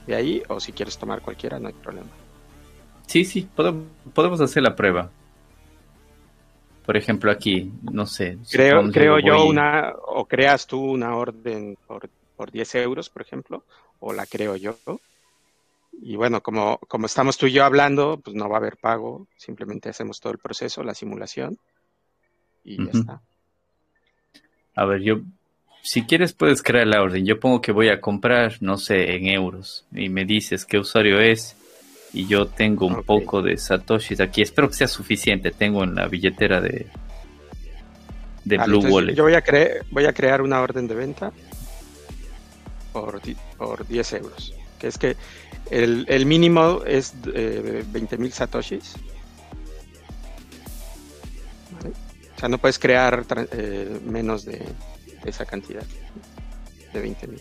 Speaker 2: de ahí o si quieres tomar cualquiera, no hay problema.
Speaker 4: Sí, sí, podemos hacer la prueba. Por ejemplo, aquí, no sé.
Speaker 2: Creo, creo yo una, o creas tú una orden por, por 10 euros, por ejemplo, o la creo yo. Y bueno, como, como estamos tú y yo hablando, pues no va a haber pago, simplemente hacemos todo el proceso, la simulación, y ya está.
Speaker 4: A ver, yo, si quieres puedes crear la orden. Yo pongo que voy a comprar, no sé, en euros, y me dices qué usuario es, y yo tengo un poco de satoshis aquí. Espero que sea suficiente. Tengo en la billetera de, de Blue Wallet.
Speaker 2: Yo voy a, voy a crear una orden de venta por, por 10 euros. Que es que el, mínimo es eh, 20.000 satoshis. O sea, no puedes crear eh, menos de, esa cantidad, de 20.000.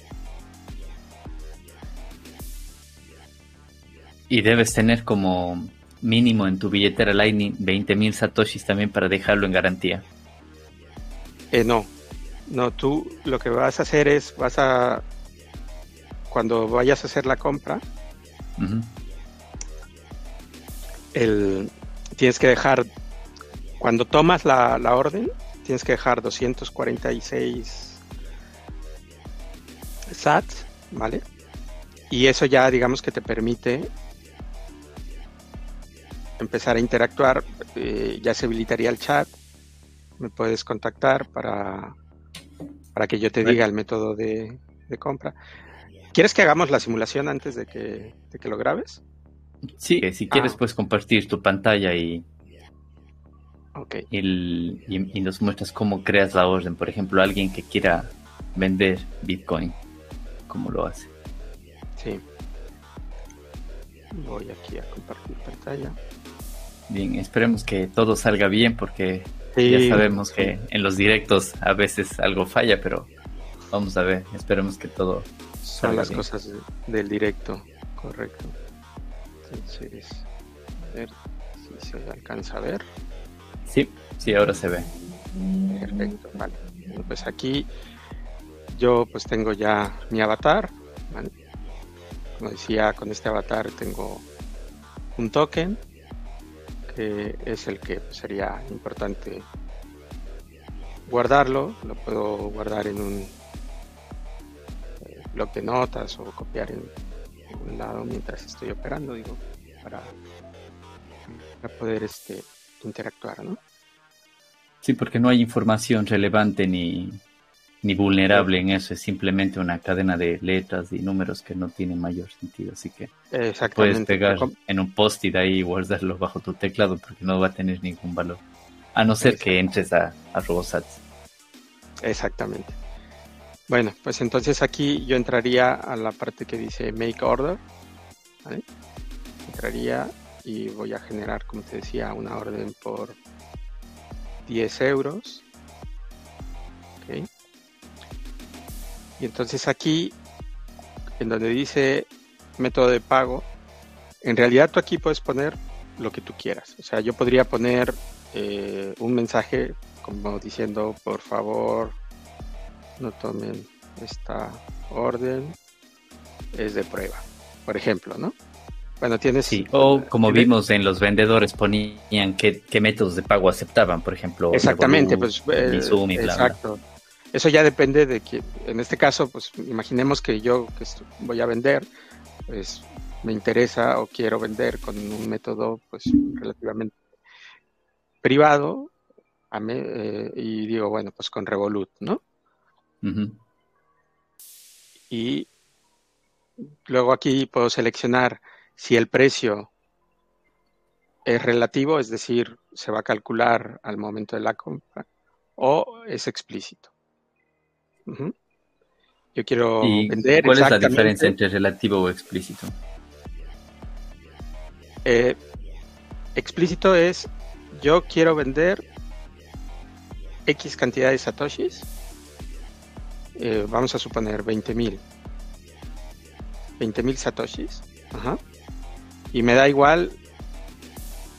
Speaker 4: Y debes tener como mínimo en tu billetera Lightning 20.000 satoshis también para dejarlo en garantía.
Speaker 2: Eh, no, no, tú lo que vas a hacer es, vas a, cuando vayas a hacer la compra, el, tienes que dejar, cuando tomas la, la orden, tienes que dejar 246 sats, ¿vale? Y eso ya digamos que te permite empezar a interactuar, eh, ya se habilitaría el chat, me puedes contactar para, para que yo te diga el método de, compra. ¿Quieres que hagamos la simulación antes de que, que lo grabes?
Speaker 4: Sí, si quieres ah. puedes compartir tu pantalla y, okay. y, nos muestras cómo creas la orden. Por ejemplo, alguien que quiera vender Bitcoin, ¿cómo lo hace?
Speaker 2: Sí. Voy aquí a compartir pantalla.
Speaker 4: Bien, esperemos que todo salga bien porque ya sabemos que en los directos a veces algo falla, pero vamos a ver, esperemos que todo
Speaker 2: son las cosas del directo, correcto. Entonces, a ver si se alcanza a ver.
Speaker 4: Sí, sí, ahora se ve.
Speaker 2: Perfecto, vale. pues aquí yo pues tengo ya mi avatar. Como decía, con este avatar tengo un token que es el que sería importante guardarlo. Lo puedo guardar en un blog de notas o copiar en, un lado mientras estoy operando, digo, para, para poder este, interactuar, ¿no?
Speaker 4: Sí, porque no hay información relevante ni, ni vulnerable en eso, es simplemente una cadena de letras y números que no tiene mayor sentido, así que puedes pegar en un post-it ahí y guardarlo *laughs* bajo tu teclado porque no va a tener ningún valor, a no ser que entres a, a Robosats.
Speaker 2: Exactamente. Bueno, pues entonces aquí yo entraría a la parte que dice Make Order, entraría y voy a generar, como te decía, una orden por 10 euros. Okay. Y entonces aquí, en donde dice método de pago, en realidad tú aquí puedes poner lo que tú quieras. O sea, yo podría poner eh, un mensaje como diciendo, por favor, no tomen esta orden, es de prueba, por ejemplo, ¿no?
Speaker 4: Bueno, tienes... Sí, o como vimos en los vendedores ponían qué, métodos de pago aceptaban, por ejemplo.
Speaker 2: Exactamente, pues... Eh, exacto. Eso ya depende de que, en este caso, pues imaginemos que yo que voy a vender, pues me interesa o quiero vender con un método pues relativamente privado eh, y digo, bueno, pues con Revolut, ¿no? Y luego aquí puedo seleccionar si el precio es relativo, es decir, se va a calcular al momento de la compra, o es explícito. Yo quiero vender.
Speaker 4: ¿Cuál es la diferencia entre relativo o explícito?
Speaker 2: Eh, explícito es yo quiero vender X cantidad de satoshis. Eh, vamos a suponer 20.000. 20.000 satoshis. Y me da igual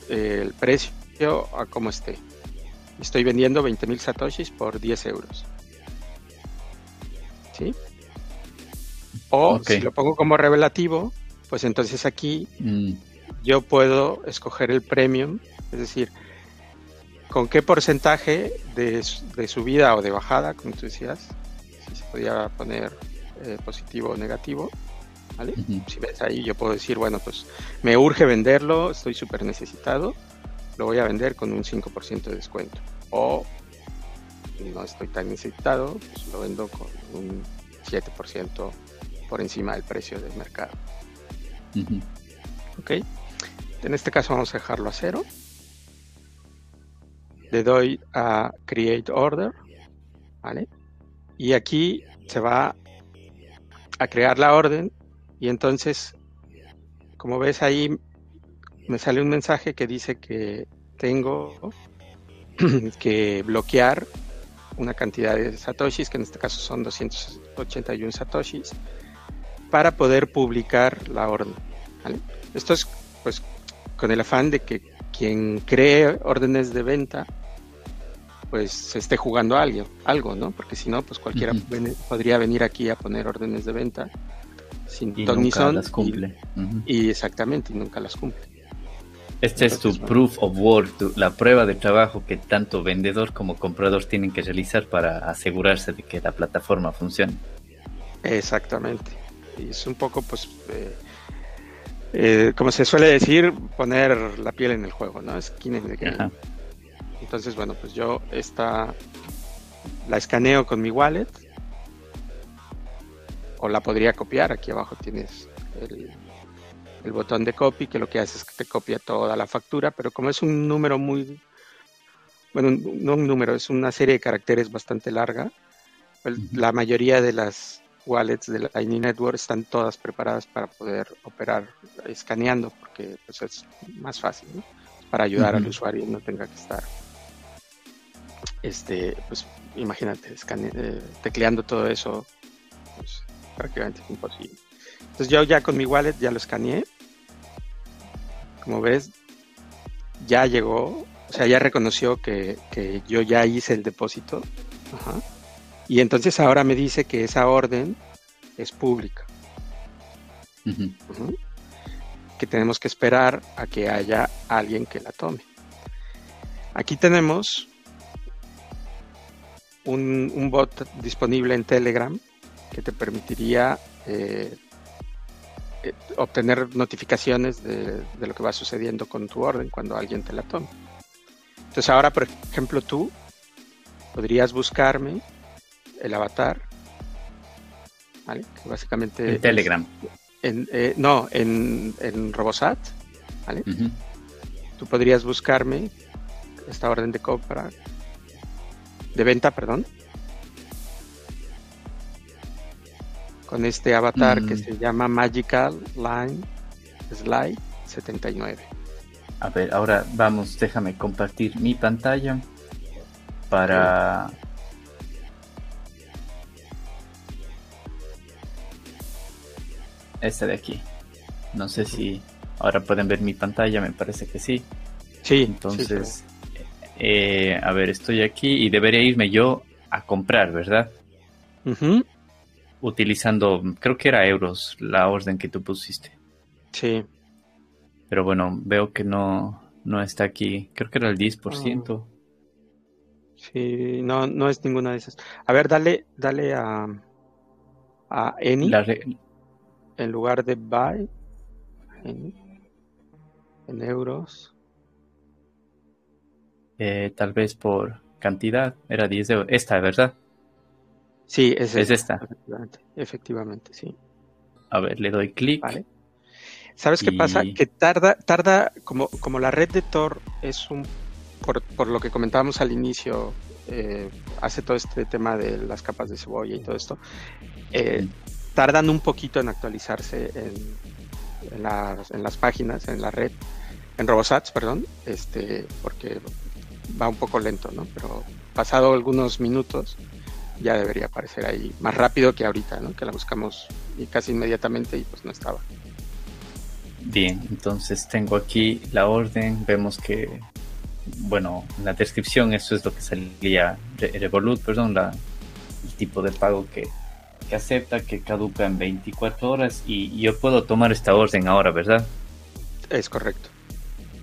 Speaker 2: eh, el precio a como esté. Estoy vendiendo 20.000 satoshis por 10 euros. ¿sí? O si lo pongo como revelativo, pues entonces aquí mm. yo puedo escoger el premium, es decir, con qué porcentaje de, subida o de bajada, como tú decías, si se podía poner eh, positivo o negativo, ¿vale? Si ves ahí, yo puedo decir, bueno, pues me urge venderlo, estoy súper necesitado, lo voy a vender con un 5% de descuento. O no estoy tan necesitado, pues lo vendo con un 7% por encima del precio del mercado. Ok. En este caso vamos a dejarlo a cero. Le doy a Create Order. ¿Vale? Y aquí se va a crear la orden. Y entonces, como ves ahí, me sale un mensaje que dice que tengo *clears throat* que bloquear una cantidad de satoshis, que en este caso son 281 satoshis, para poder publicar la orden. Esto es pues con el afán de que quien cree órdenes de venta pues se esté jugando algo, algo ¿no? Porque si no, pues cualquiera podría venir aquí a poner órdenes de venta sin
Speaker 4: y nunca las cumple.
Speaker 2: Y, exactamente, y nunca las cumple.
Speaker 4: Este es tu proof of work, la prueba de trabajo que tanto vendedor como comprador tienen que realizar para asegurarse de que la plataforma funcione.
Speaker 2: Exactamente. Y es un poco, pues, eh, eh, como se suele decir, poner la piel en el juego, ¿no? Skin in the game. Entonces, bueno, pues yo esta la escaneo con mi wallet. O la podría copiar. Aquí abajo tienes el, el botón de copy que lo que hace es que te copia toda la factura, pero como es un número muy, bueno, no un número, es una serie de caracteres bastante larga, pues la mayoría de las wallets de la Lightning Network están todas preparadas para poder operar escaneando, porque pues, es más fácil, para ayudar al usuario y no tenga que estar, este, pues imagínate, eh, tecleando todo eso, pues, prácticamente es imposible. Entonces yo ya con mi wallet ya lo escaneé. Como ves, ya llegó, o sea, ya reconoció que, que yo ya hice el depósito. Ajá. Y entonces ahora me dice que esa orden es pública. Que tenemos que esperar a que haya alguien que la tome. Aquí tenemos un, bot disponible en Telegram que te permitiría eh, eh, obtener notificaciones de, de, lo que va sucediendo con tu orden cuando alguien te la tome. Entonces ahora, por ejemplo, tú podrías buscarme el avatar, ¿vale? Que básicamente...
Speaker 4: En Telegram.
Speaker 2: en, eh, no, en, en, Robosat, ¿vale? Tú podrías buscarme esta orden de compra, de venta, perdón, con este avatar que mm. se llama Magical Line Slide 79.
Speaker 4: A ver, ahora vamos, déjame compartir mi pantalla para este de aquí. No sé si ahora pueden ver mi pantalla, me parece que sí.
Speaker 2: Sí.
Speaker 4: Entonces, eh, a ver, estoy aquí y debería irme yo a comprar, ¿verdad? Utilizando, creo que era euros la orden que tú pusiste.
Speaker 2: Sí.
Speaker 4: Pero bueno, veo que no, no está aquí. Creo que era el 10%.
Speaker 2: Sí, no, no es ninguna de esas. A ver, dale, dale a, a Eni en lugar de buy en, euros.
Speaker 4: Eh, tal vez por cantidad, era 10 euros. Esta, ¿verdad?
Speaker 2: Sí, es,
Speaker 4: esta.
Speaker 2: Efectivamente, sí.
Speaker 4: A ver, le doy clic.
Speaker 2: ¿Sabes qué pasa? Que tarda, tarda, como, como la red de Tor es un, por, por lo que comentábamos al inicio, eh, hace todo este tema de las capas de cebolla y todo esto, eh, tardan un poquito en actualizarse en, las, páginas, en la red, en Robosats, perdón, este, porque va un poco lento, ¿no? Pero pasado algunos minutos ya debería aparecer ahí más rápido que ahorita, ¿no? Que la buscamos y casi inmediatamente y pues no estaba.
Speaker 4: Bien, entonces tengo aquí la orden, vemos que, bueno, en la descripción eso es lo que salía, Revolut, perdón, la, el tipo de pago que, que acepta que caduca en 24 horas y yo puedo tomar esta orden ahora, ¿verdad?
Speaker 2: Es correcto.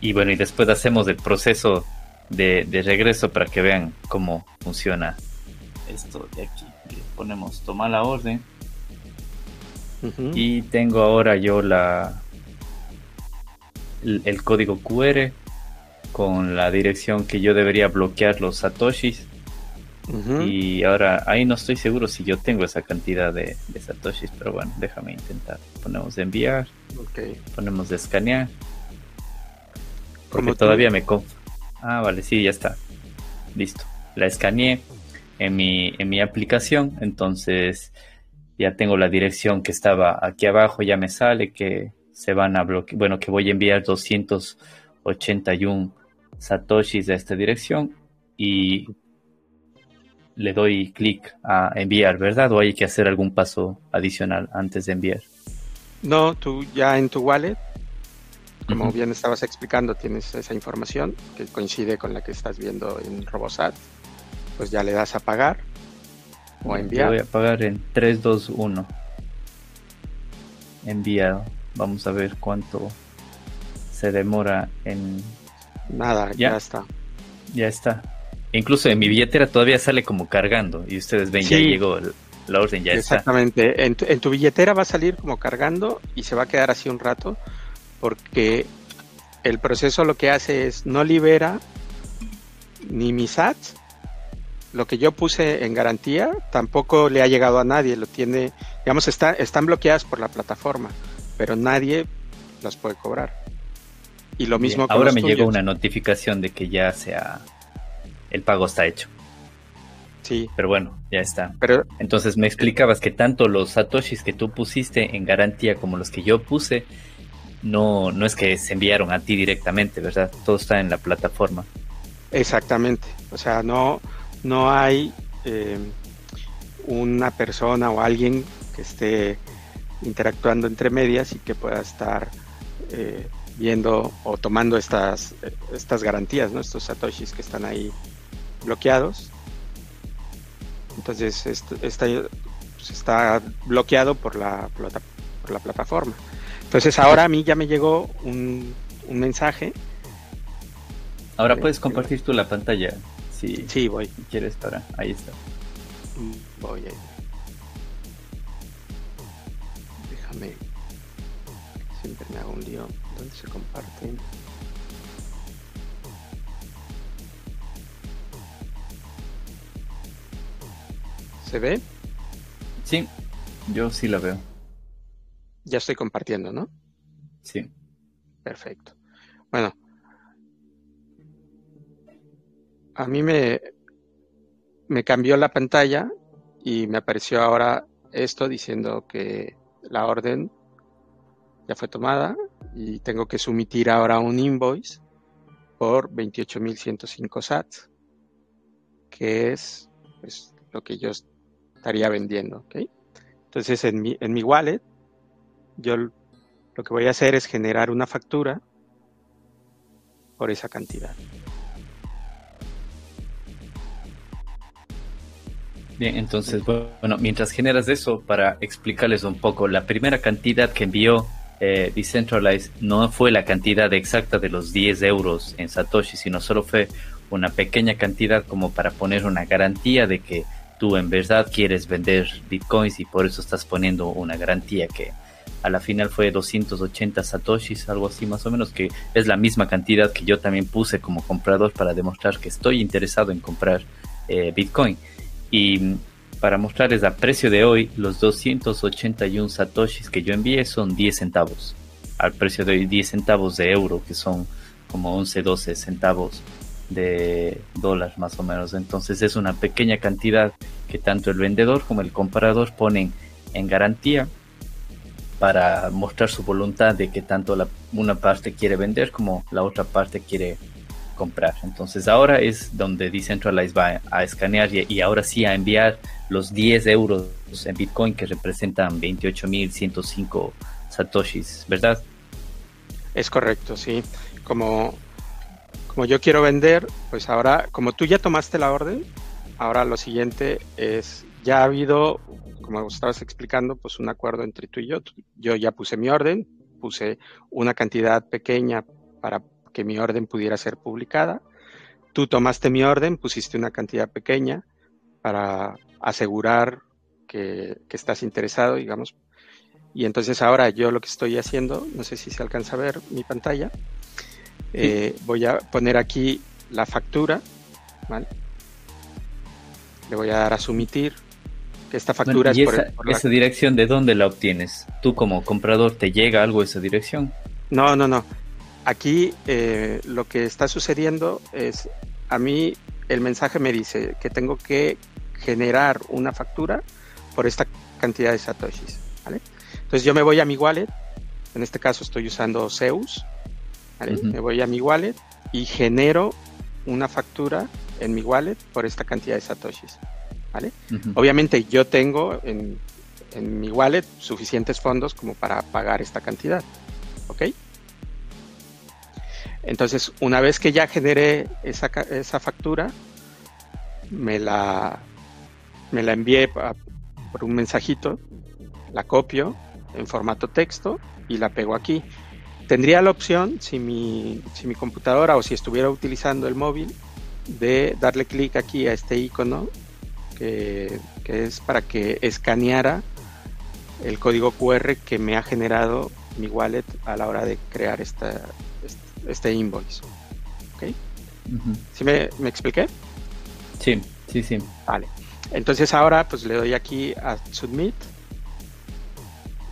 Speaker 4: Y bueno, y después hacemos el proceso de, regreso para que vean cómo funciona esto de aquí. ponemos tomar la orden. Y tengo ahora yo la el, código QR con la dirección que yo debería bloquear los satoshis. Y ahora ahí no estoy seguro si yo tengo esa cantidad de, satoshis, pero bueno, déjame intentar. Ponemos de enviar, ponemos de escanear. Porque todavía me Ah, vale, sí, ya está. Listo. La escaneé en mi, en mi aplicación, entonces ya tengo la dirección que estaba aquí abajo, ya me sale que se van a bloquear, bueno, que voy a enviar 281 satoshis a esta dirección y le doy clic a enviar, ¿verdad? ¿O hay que hacer algún paso adicional antes de enviar?
Speaker 2: No, tú ya en tu wallet como bien estabas explicando, tienes esa información que coincide con la que estás viendo en Robosat. Pues ya le das a pagar o a enviar.
Speaker 4: voy a pagar en 3, 2, 1. Enviado. Vamos a ver cuánto se demora en.
Speaker 2: Nada, ya, está.
Speaker 4: Ya está. Incluso en mi billetera todavía sale como cargando. Y ustedes ven, ya llegó la orden, ya
Speaker 2: está. Exactamente. En en tu billetera va a salir como cargando y se va a quedar así un rato porque el proceso lo que hace es no libera ni mis ads, lo que yo puse en garantía tampoco le ha llegado a nadie, lo tiene, digamos, está, están bloqueadas por la plataforma, pero nadie las puede cobrar. Y lo mismo
Speaker 4: Ahora me llegó una notificación de que ya sea el pago está hecho.
Speaker 2: Sí.
Speaker 4: Pero bueno, ya está. Pero entonces me explicabas que tanto los satoshis que tú pusiste en garantía como los que yo puse no, no es que se enviaron a ti directamente, ¿verdad? Todo está en la plataforma.
Speaker 2: Exactamente. O sea, no, no hay eh, una persona o alguien que esté interactuando entre medias y que pueda estar eh, viendo o tomando estas, estas garantías, ¿no? estos satoshis que están ahí bloqueados. Entonces, esto, está, pues, está bloqueado por la, por la plataforma. Entonces ahora a mí ya me llegó un, mensaje.
Speaker 4: Ahora puedes compartir tú la pantalla. Si
Speaker 2: sí, voy.
Speaker 4: quieres para. Ahí está.
Speaker 2: Voy ahí. Déjame. Siempre me hago un lío. ¿Dónde se comparten? ¿Se ve?
Speaker 4: Sí, yo sí la veo.
Speaker 2: Ya estoy compartiendo, ¿no?
Speaker 4: Sí.
Speaker 2: Perfecto. Bueno. A mí me, me cambió la pantalla y me apareció ahora esto diciendo que la orden ya fue tomada y tengo que sumitir ahora un invoice por 28.105 sats, que es pues, lo que yo estaría vendiendo. ¿okay? Entonces en mi, en mi wallet yo lo que voy a hacer es generar una factura por esa cantidad.
Speaker 4: Bien, entonces, bueno, mientras generas eso, para explicarles un poco, la primera cantidad que envió eh, Decentralize no fue la cantidad exacta de los 10 euros en Satoshi, sino solo fue una pequeña cantidad como para poner una garantía de que tú en verdad quieres vender bitcoins y por eso estás poniendo una garantía que a la final fue 280 satoshis, algo así más o menos, que es la misma cantidad que yo también puse como comprador para demostrar que estoy interesado en comprar eh, Bitcoin. Y mm, para mostrarles a precio de hoy, los 281 satoshis que yo envié son 10 centavos, al precio de hoy 10 centavos de euro, que son como 11, 12 centavos de dólar más o menos. Entonces es una pequeña cantidad que tanto el vendedor como el comprador ponen en garantía para mostrar su voluntad de que tanto la, una parte quiere vender como la otra parte quiere comprar. Entonces ahora es donde Decentralize va a escanear y, ahora sí a enviar los 10 euros en Bitcoin que representan 28.105 satoshis, ¿verdad?
Speaker 2: Es correcto, sí. Como, como yo quiero vender, pues ahora, como tú ya tomaste la orden, ahora lo siguiente es, ya ha habido como estabas explicando, pues un acuerdo entre tú y yo. Yo ya puse mi orden, puse una cantidad pequeña para que mi orden pudiera ser publicada. Tú tomaste mi orden, pusiste una cantidad pequeña para asegurar que, estás interesado, digamos. Y entonces ahora yo lo que estoy haciendo, no sé si se alcanza a ver mi pantalla, eh, voy a poner aquí la factura, ¿vale? Le voy a dar a sumitir, esta factura
Speaker 4: es por, esa, esa dirección de dónde la obtienes? ¿Tú como comprador te llega algo esa dirección?
Speaker 2: No, no, no. Aquí eh, lo que está sucediendo es, a mí el mensaje me dice que tengo que generar una factura por esta cantidad de satoshis. ¿vale? Entonces yo me voy a mi wallet, en este caso estoy usando Zeus, me voy a mi wallet y genero una factura en mi wallet por esta cantidad de satoshis. ¿Vale? Obviamente yo tengo en, en mi wallet suficientes fondos como para pagar esta cantidad. ¿Ok? Entonces, una vez que ya generé esa, esa factura, me la, me la envié por un mensajito, la copio en formato texto y la pego aquí. Tendría la opción, si mi, si mi computadora o si estuviera utilizando el móvil, de darle clic aquí a este icono que, que es para que escaneara el código QR que me ha generado mi wallet a la hora de crear esta, este invoice. ¿Ok? ¿Sí me, me, expliqué?
Speaker 4: Sí, sí, sí.
Speaker 2: Vale. Entonces ahora pues le doy aquí a submit.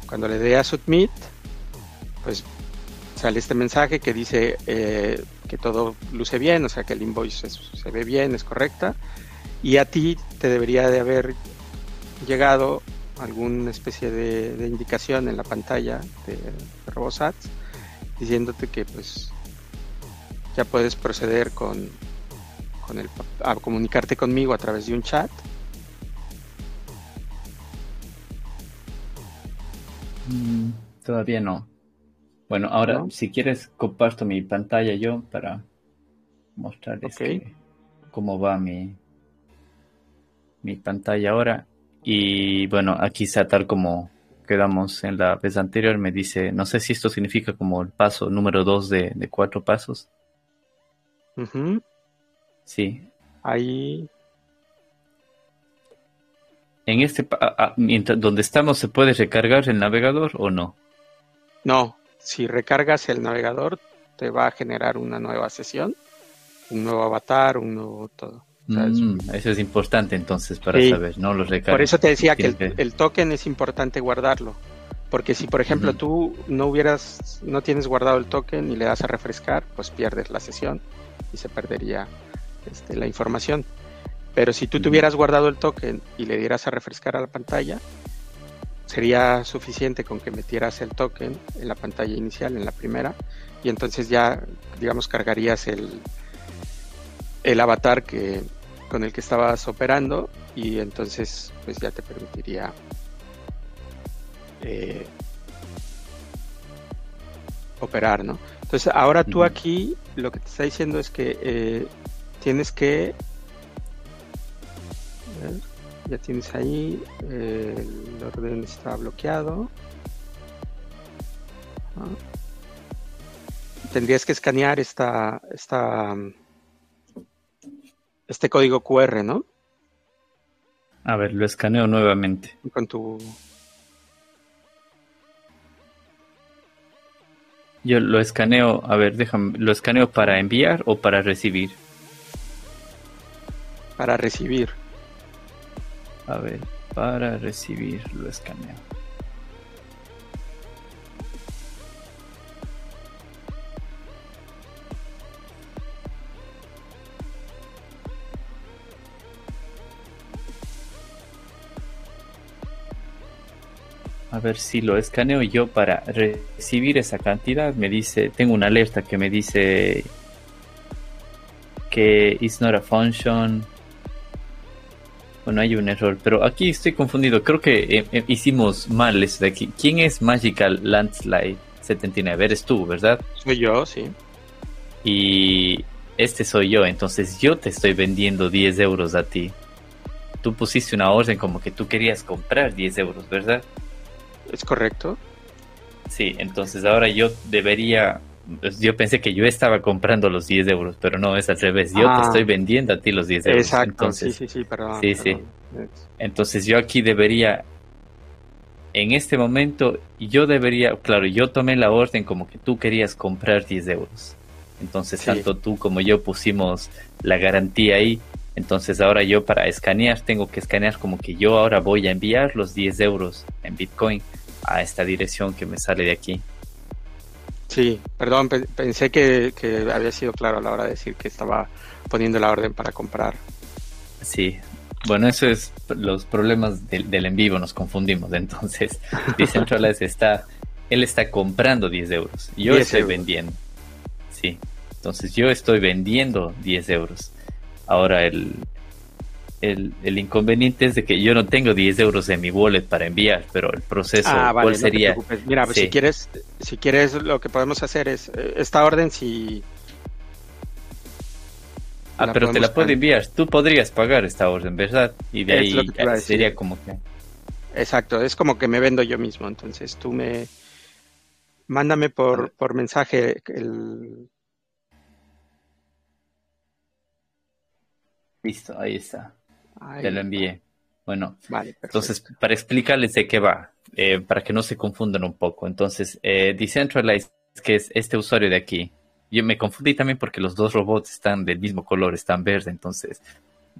Speaker 2: Cuando le dé a submit, pues sale este mensaje que dice eh, que todo luce bien, o sea que el invoice se ve bien, es correcta. Y a ti te debería de haber llegado alguna especie de, indicación en la pantalla de, de RoboSats diciéndote que pues ya puedes proceder con, con el, a comunicarte conmigo a través de un chat.
Speaker 4: Mm, todavía no. Bueno, ahora si quieres comparto mi pantalla yo para mostrarles cómo va mi, mi pantalla ahora. Y bueno, aquí está tal como quedamos en la vez anterior. Me dice, no sé si esto significa como el paso número dos de, de cuatro pasos. Sí.
Speaker 2: Ahí.
Speaker 4: En este, donde estamos, ¿se puede recargar el navegador o no?
Speaker 2: No, si recargas el navegador, te va a generar una nueva sesión, un nuevo avatar, un nuevo todo.
Speaker 4: Mm, eso es importante entonces para saber, ¿no? Los
Speaker 2: Por eso te decía que el, token es importante guardarlo. Porque si, por ejemplo, tú no hubieras, no tienes guardado el token y le das a refrescar, pues pierdes la sesión y se perdería este, la información. Pero si tú tuvieras guardado el token y le dieras a refrescar a la pantalla, sería suficiente con que metieras el token en la pantalla inicial, en la primera, y entonces ya, digamos, cargarías el, el avatar que, con el que estabas operando y entonces pues ya te permitiría eh, operar, ¿no? Entonces, ahora tú aquí lo que te está diciendo es que eh, tienes que. ya tienes ahí. Eh, el orden está bloqueado. Tendrías que escanear esta, esta, este código QR, ¿no?
Speaker 4: A ver, lo escaneo nuevamente.
Speaker 2: Con tu
Speaker 4: Yo lo escaneo, a ver, déjame, ¿lo escaneo para enviar o para recibir?
Speaker 2: Para recibir.
Speaker 4: A ver, para recibir lo escaneo. A ver si lo escaneo yo para recibir esa cantidad. Me dice, tengo una alerta que me dice que it's not a function. Bueno, hay un error, pero aquí estoy confundido. Creo que eh, eh, hicimos mal esto de aquí. ¿Quién es Magical Landslide 79? Eres tú, ¿verdad?
Speaker 2: Soy yo, sí.
Speaker 4: Y este soy yo, entonces yo te estoy vendiendo 10 euros a ti. tú pusiste una orden como que tú querías comprar 10 euros, ¿verdad?
Speaker 2: Es correcto.
Speaker 4: Sí, entonces ahora yo debería, pues, yo pensé que yo estaba comprando los 10 euros, pero no, es al revés, yo te
Speaker 2: Ah.
Speaker 4: estoy vendiendo a ti los 10 euros.
Speaker 2: Exacto,
Speaker 4: entonces,
Speaker 2: sí, sí, sí, perdón.
Speaker 4: sí, sí.
Speaker 2: perdón.
Speaker 4: Entonces yo aquí debería, en este momento, yo debería, claro, yo tomé la orden como que tú querías comprar 10 euros. Entonces
Speaker 2: Sí.
Speaker 4: tanto tú como yo pusimos la garantía ahí. Entonces ahora yo para escanear tengo que escanear como que yo ahora voy a enviar los 10 euros en Bitcoin a esta dirección que me sale de aquí.
Speaker 2: Sí, perdón, pe- pensé que, que había sido claro a la hora de decir que estaba poniendo la orden para comprar.
Speaker 4: Sí, bueno, eso es los problemas del, del en vivo, nos confundimos. Entonces, *laughs* Decentralize está, él está comprando 10 euros, yo
Speaker 2: 10
Speaker 4: estoy
Speaker 2: euros.
Speaker 4: vendiendo. Sí, entonces yo estoy vendiendo 10 euros. Ahora, el, el, el inconveniente es de que yo no tengo 10 euros en mi wallet para enviar, pero el proceso,
Speaker 2: ah, vale,
Speaker 4: ¿cuál
Speaker 2: no te
Speaker 4: sería?
Speaker 2: preocupes. Mira, pues
Speaker 4: Sí.
Speaker 2: si quieres, si quieres, lo que podemos hacer es eh, esta orden si
Speaker 4: Ah, pero te la puedo enviar. Tú podrías pagar esta orden, ¿verdad? Y de
Speaker 2: Es
Speaker 4: ahí
Speaker 2: te
Speaker 4: sería como que...
Speaker 2: Exacto, es como que me vendo yo mismo, entonces tú me mándame por, por mensaje el
Speaker 4: Listo, ahí está.
Speaker 2: Ay,
Speaker 4: Te lo envié. Bueno,
Speaker 2: Vale, perfecto.
Speaker 4: Entonces, para explicarles de qué va, eh, para que no se confundan un poco. Entonces, eh, Decentralize, que es este usuario de aquí, yo me confundí también porque los dos robots están del mismo color, están verde, entonces,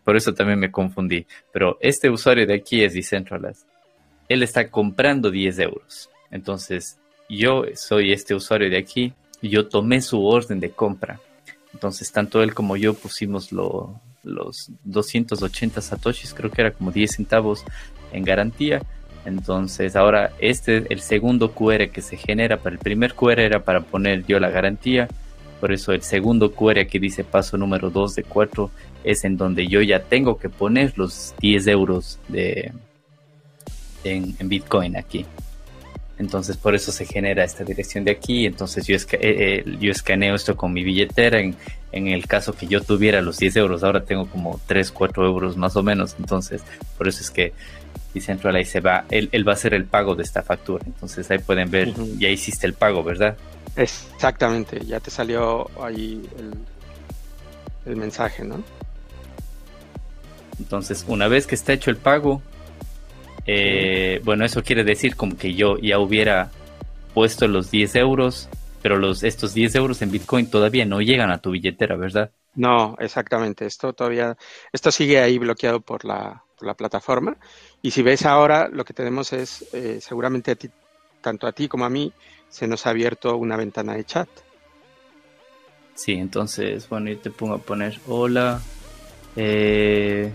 Speaker 4: por eso también me confundí. Pero este usuario de aquí es Decentralize. Él está comprando 10 euros. Entonces, yo soy este usuario de aquí y yo tomé su orden de compra. Entonces, tanto él como yo pusimos lo- los 280 satoshis, creo que era como 10 centavos en garantía. Entonces, ahora este, el segundo QR que se genera, para el primer QR era para poner yo la garantía. Por eso el segundo QR que dice paso número 2 de 4 es en donde yo ya tengo que poner los 10 euros de, en, Bitcoin aquí. Entonces por eso se genera esta dirección de aquí. Entonces yo, eh, eh, yo escaneo esto con mi billetera. En, en el caso que yo tuviera los 10 euros, ahora tengo como 3, 4 euros más o menos. Entonces por eso es que Decentralize se va, él, él va a hacer el pago de esta factura. Entonces ahí pueden ver,
Speaker 2: Ujú.
Speaker 4: ya hiciste el pago, ¿verdad?
Speaker 2: Exactamente, ya te salió ahí el, el mensaje, ¿no?
Speaker 4: Entonces, una vez que está hecho el pago, eh, bueno, eso quiere decir como que yo ya hubiera puesto los 10 euros, pero los, estos 10 euros en Bitcoin todavía no llegan a tu billetera, ¿verdad?
Speaker 2: No, exactamente. Esto todavía, esto sigue ahí bloqueado por la, por la plataforma. Y si ves ahora, lo que tenemos es, eh, seguramente a ti, tanto a ti como a mí, se nos ha abierto una ventana de chat.
Speaker 4: Sí, entonces, bueno, yo te pongo a poner hola, eh,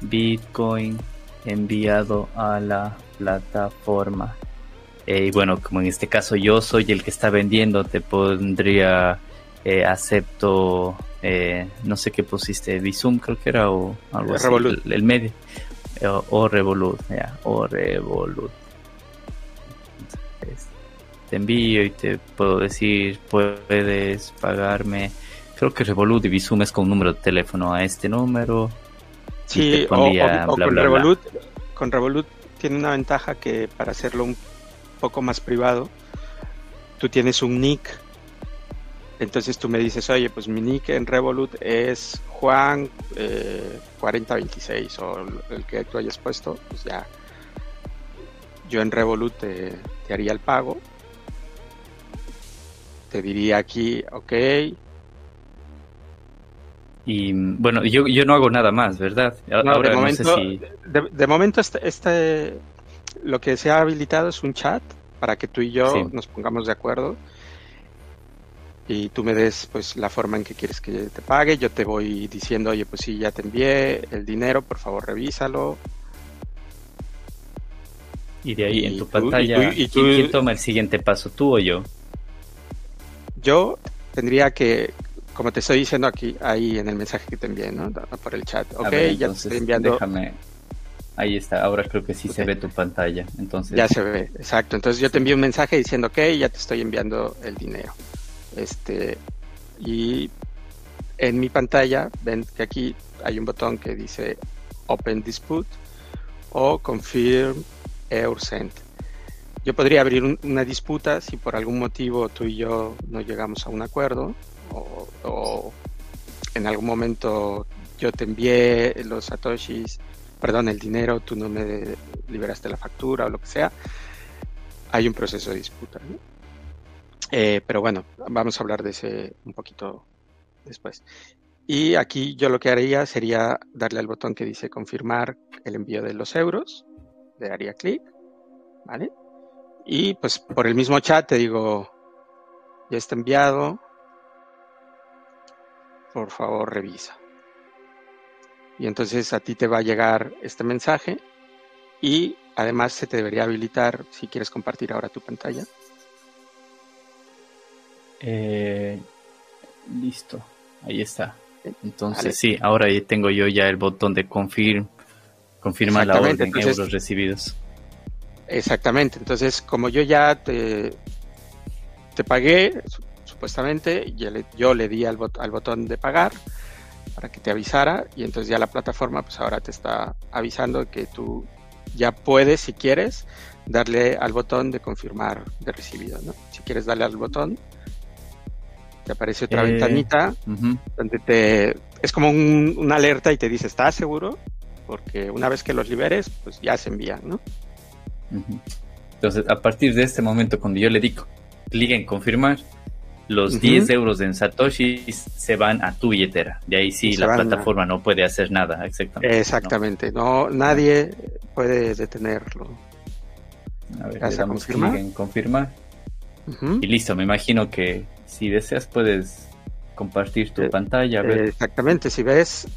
Speaker 4: Bitcoin enviado a la plataforma. Eh, y bueno, como en este caso yo soy el que está vendiendo, te pondría eh, acepto, eh, no sé qué pusiste, Visum creo que era o algo así,
Speaker 2: Revolut.
Speaker 4: el, el medio, o, o Revolut, ya, o Revolut. Entonces, te envío y te puedo decir, puedes pagarme. Creo que Revolut y Visum es con un número de teléfono a este número.
Speaker 2: Sí, o,
Speaker 4: pondría
Speaker 2: o- o
Speaker 4: bla,
Speaker 2: con
Speaker 4: bla, bla.
Speaker 2: Revolut, con Revolut tiene una ventaja que para hacerlo un poco más privado, tú tienes un nick. Entonces tú me dices, oye, pues mi nick en Revolut es Juan eh, 4026 o el que tú hayas puesto, pues ya yo en Revolut te, te haría el pago. Te diría aquí, ok,
Speaker 4: Y bueno, yo, yo no hago nada más, ¿verdad?
Speaker 2: No,
Speaker 4: Ahora
Speaker 2: de
Speaker 4: no
Speaker 2: momento,
Speaker 4: sé si.
Speaker 2: de, de momento este, este- lo que se ha habilitado es un chat para que tú y yo
Speaker 4: Sí.
Speaker 2: nos pongamos de acuerdo y tú me des pues la forma en que quieres que te pague. Yo te voy diciendo, oye, pues sí, ya te envié el dinero, por favor revísalo.
Speaker 4: Y de ahí
Speaker 2: y
Speaker 4: en tu
Speaker 2: tú-
Speaker 4: pantalla,
Speaker 2: y tú- y
Speaker 4: ¿quién,
Speaker 2: tú-
Speaker 4: quién toma el siguiente paso, tú o yo?
Speaker 2: Yo tendría que, como te estoy diciendo aquí, ahí en el mensaje que te envié, ¿no? Por el chat. Ok,
Speaker 4: ver,
Speaker 2: ya te estoy enviando.
Speaker 4: Déjame. Ahí está, ahora creo que sí se ve tu pantalla. Entonces,
Speaker 2: Ya se ve, exacto. Entonces yo te envío un mensaje diciendo, ok, ya te estoy enviando el dinero. Este, y en mi pantalla, ven que aquí hay un botón que dice open dispute o confirm EURSEND. Yo podría abrir una disputa si por algún motivo tú y yo no llegamos a un acuerdo o, en algún momento yo te envié los satoshis, perdón, el dinero, tú no me liberaste la factura o lo que sea, hay un proceso de disputa. Eh, pero bueno, vamos a hablar de ese un poquito después. Y aquí yo lo que haría sería darle al botón que dice confirmar el envío de los euros, le daría clic, ¿vale? Y pues por el mismo chat te digo, ya está enviado, por favor revisa. Y entonces a ti te va a llegar este mensaje y además se te debería habilitar si quieres compartir ahora tu pantalla.
Speaker 4: Eh, listo, ahí está. Entonces sí, ahora tengo yo ya el botón de confirm, confirma la orden euros recibidos.
Speaker 2: Exactamente, entonces como yo ya te, te pagué, supuestamente, yo le, yo le di al, al botón de pagar para que te avisara y entonces ya la plataforma pues ahora te está avisando que tú ya puedes, si quieres, darle al botón de confirmar de recibido, ¿no? Si quieres darle al botón, te aparece otra eh, ventanita donde te es como una alerta y te dice, ¿estás seguro? Porque una vez que los liberes, pues ya se envían, ¿no?
Speaker 4: Entonces, a partir de este momento, cuando yo le digo clic en confirmar, los 10 euros en Satoshi se van a tu billetera. De ahí sí la plataforma no puede hacer nada, exactamente.
Speaker 2: Exactamente, no, nadie puede detenerlo.
Speaker 4: A ver, le damos clic en confirmar. Y listo, me imagino que si deseas puedes compartir tu eh, pantalla.
Speaker 2: exactamente, si ves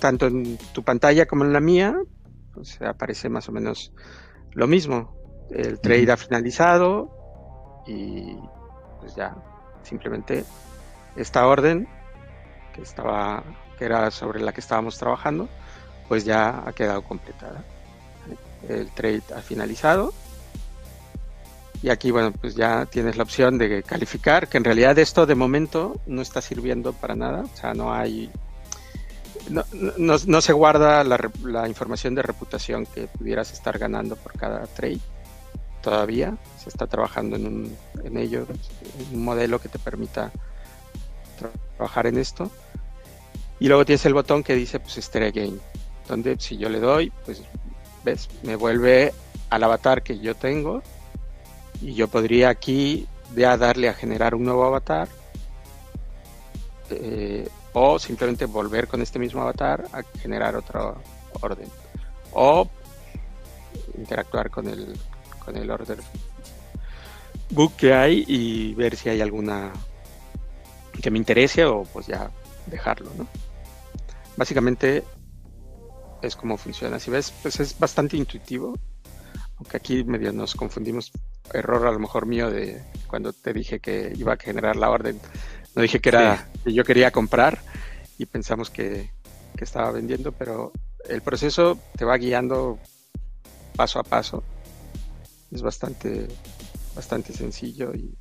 Speaker 2: tanto en tu pantalla como en la mía, pues aparece más o menos lo mismo. El trade ha finalizado y pues ya simplemente esta orden que estaba que era sobre la que estábamos trabajando, pues ya ha quedado completada. El trade ha finalizado y aquí, bueno, pues ya tienes la opción de calificar, que en realidad esto de momento no está sirviendo para nada. O sea, no hay. No, se guarda la, información de reputación que pudieras estar ganando por cada trade. Todavía se está trabajando en, un, en ello, en un modelo que te permita trabajar en esto. Y luego tienes el botón que dice pues Stare Again, donde si yo le doy, pues ves, me vuelve al avatar que yo tengo y yo podría aquí ya darle a generar un nuevo avatar eh, o simplemente volver con este mismo avatar a generar otra orden o interactuar con el con el order book que hay y ver si hay alguna que me interese o pues ya dejarlo ¿no? básicamente es como funciona si ves pues es bastante intuitivo aunque aquí medio nos confundimos error a lo mejor mío de cuando te dije que iba a generar la orden. No dije que era que yo quería comprar y pensamos que, estaba vendiendo, pero el proceso te va guiando paso a paso. Es bastante, bastante sencillo y,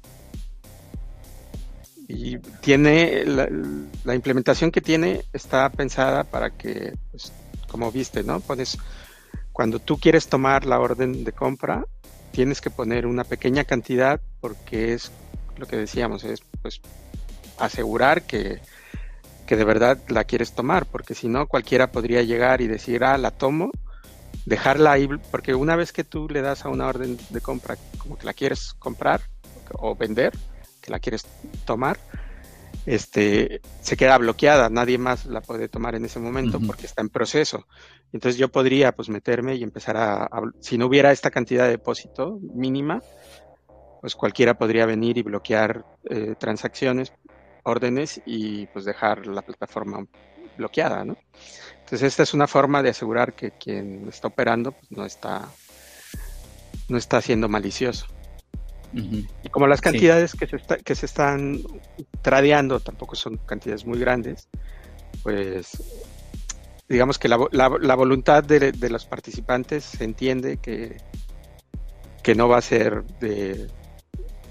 Speaker 2: tiene la, implementación que tiene está pensada para que, pues, como viste, ¿no? Pones cuando tú quieres tomar la orden de compra, tienes que poner una pequeña cantidad porque es lo que decíamos, es pues asegurar que, de verdad la quieres tomar, porque si no cualquiera podría llegar y decir, ah, la tomo, dejarla ahí, porque una vez que tú le das a una orden de compra como que la quieres comprar o vender, que la quieres tomar, este, se queda bloqueada, nadie más la puede tomar en ese momento porque está en proceso. Entonces yo podría pues meterme y empezar a, si no hubiera esta cantidad de depósito mínima, pues cualquiera podría venir y bloquear eh, transacciones, órdenes y pues dejar la plataforma bloqueada, ¿no? Entonces esta es una forma de asegurar que quien está operando pues, no está no está siendo malicioso. Y como las cantidades que, se que se están tradeando tampoco son cantidades muy grandes, pues digamos que la, la, voluntad de, de, los participantes se entiende que, que no va a ser de,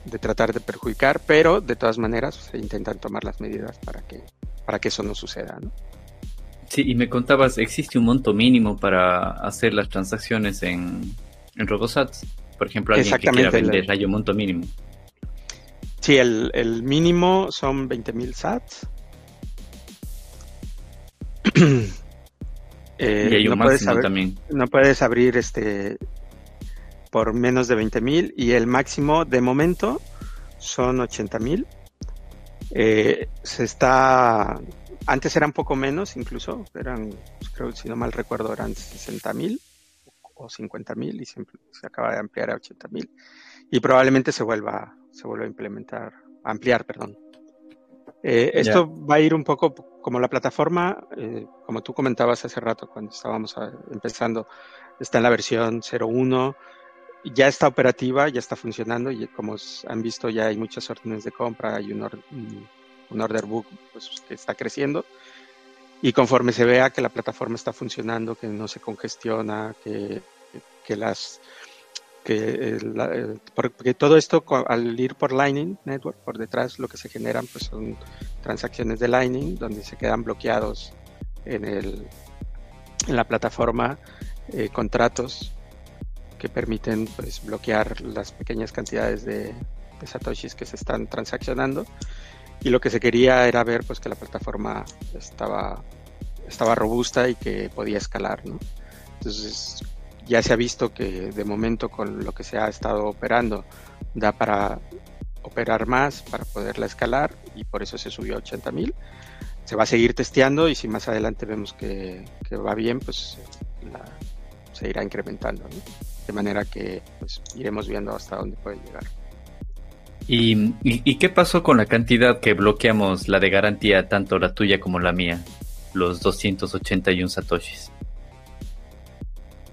Speaker 2: de, tratar de perjudicar, pero de todas maneras se intentan tomar las medidas para que, para que eso no suceda. ¿no?
Speaker 4: Sí, y me contabas, ¿existe un monto mínimo para hacer las transacciones en, en Robosats? Por ejemplo, alguien que quiera vender, hay un monto mínimo.
Speaker 2: Sí, el, el mínimo son 20.000 sats. *clears throat*
Speaker 4: eh, y hay un no máximo también.
Speaker 2: No puedes abrir este por menos de 20.000 y el máximo de momento son 80.000. Eh, se está antes eran poco menos, incluso, eran, pues, creo, si no mal recuerdo, eran 60 mil o 50 mil y se, se, acaba de ampliar a 80 mil. Y probablemente se vuelva, se vuelva a implementar, a ampliar, perdón. Eh, esto va a ir un poco como la plataforma, eh, como tú comentabas hace rato cuando estábamos empezando, está en la versión 01, ya está operativa, ya está funcionando y como han visto ya hay muchas órdenes de compra, hay un, un order book pues, que está creciendo. Y conforme se vea que la plataforma está funcionando, que no se congestiona, que, que las que, eh, eh, porque todo esto al ir por Lightning Network por detrás lo que se generan pues son transacciones de Lightning donde se quedan bloqueados en el en la plataforma eh, contratos que permiten pues bloquear las pequeñas cantidades de, de satoshis que se están transaccionando y lo que se quería era ver pues que la plataforma estaba, estaba robusta y que podía escalar, ¿no? Entonces ya se ha visto que de momento con lo que se ha estado operando da para operar más, para poderla escalar y por eso se subió a 80 mil. Se va a seguir testeando y si más adelante vemos que, va bien, pues se irá incrementando, ¿no? De manera que pues, iremos viendo hasta dónde puede llegar.
Speaker 4: ¿Y, qué pasó con la cantidad que bloqueamos, la de garantía, tanto la tuya como la mía? Los 281 satoshis.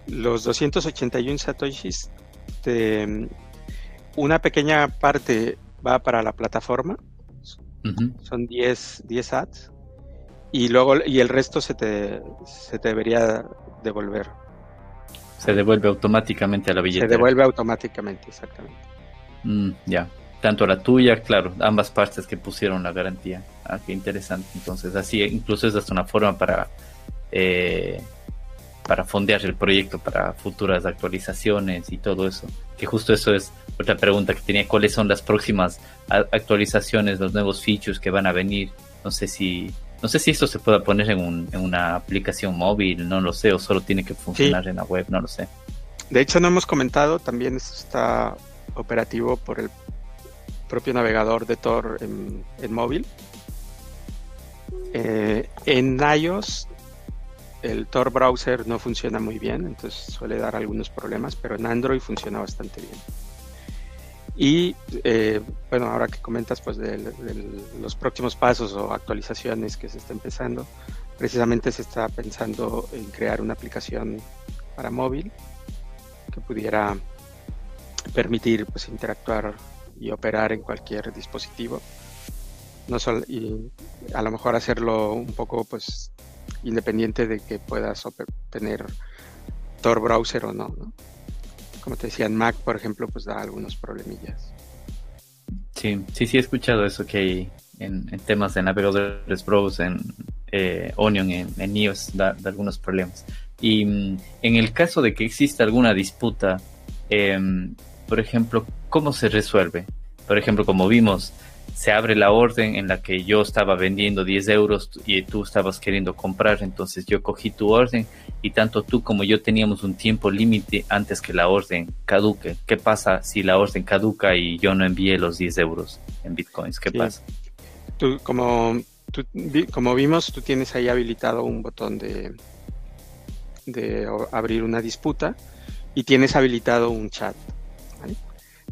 Speaker 2: Los 281 satoshis, una pequeña parte va para la plataforma, son 10, 10 ads, y luego y el resto se te, se te debería devolver.
Speaker 4: Se devuelve automáticamente a la billetera.
Speaker 2: Se devuelve automáticamente, exactamente.
Speaker 4: Mm, ya tanto la tuya, claro, ambas partes que pusieron la garantía. Ah, qué interesante. Entonces, así incluso es hasta una forma para eh, para fondear el proyecto para futuras actualizaciones y todo eso. Que justo eso es otra pregunta que tenía. ¿Cuáles son las próximas actualizaciones, los nuevos features que van a venir? No sé si no sé si esto se pueda poner en, un, en una aplicación móvil, no lo sé, o solo tiene que funcionar en la web, no lo sé.
Speaker 2: De hecho, no hemos comentado, también está operativo por el propio navegador de Tor en, móvil. Eh, en iOS el Tor browser no funciona muy bien, entonces suele dar algunos problemas, pero en Android funciona bastante bien. Y eh, bueno, ahora que comentas pues de, los próximos pasos o actualizaciones que se está empezando, precisamente se está pensando en crear una aplicación para móvil que pudiera permitir pues interactuar y operar en cualquier dispositivo. No y a lo mejor hacerlo un poco pues independiente de que puedas tener Tor browser o no, Como te decía, en Mac, por ejemplo, pues da algunos problemillas.
Speaker 4: Sí, sí, sí he escuchado eso que hay en, temas de navegadores browser, en eh, Onion, en, en iOS, da, algunos problemas. Y mm, en el caso de que exista alguna disputa, em, por ejemplo, ¿cómo se resuelve? Por ejemplo, como vimos, se abre la orden en la que yo estaba vendiendo 10 euros y tú estabas queriendo comprar, entonces yo cogí tu orden y tanto tú como yo teníamos un tiempo límite antes que la orden caduque. ¿Qué pasa si la orden caduca y yo no envié los 10 euros en bitcoins? ¿Qué pasa?
Speaker 2: Tú, como, como vimos, tú tienes ahí habilitado un botón de, de abrir una disputa y tienes habilitado un chat.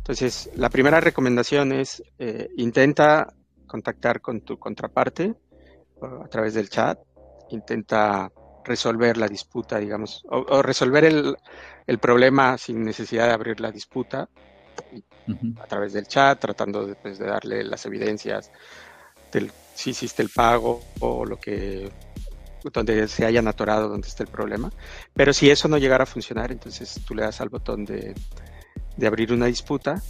Speaker 2: Entonces, la primera recomendación es eh, intenta contactar con tu contraparte a través del chat, intenta resolver la disputa, digamos, o, resolver el, problema sin necesidad de abrir la disputa a través del chat, tratando pues, de darle las evidencias del si hiciste el pago o lo que donde se hayan atorado, donde esté el problema. Pero si eso no llegara a funcionar, entonces tú le das al botón de de abrir una disputa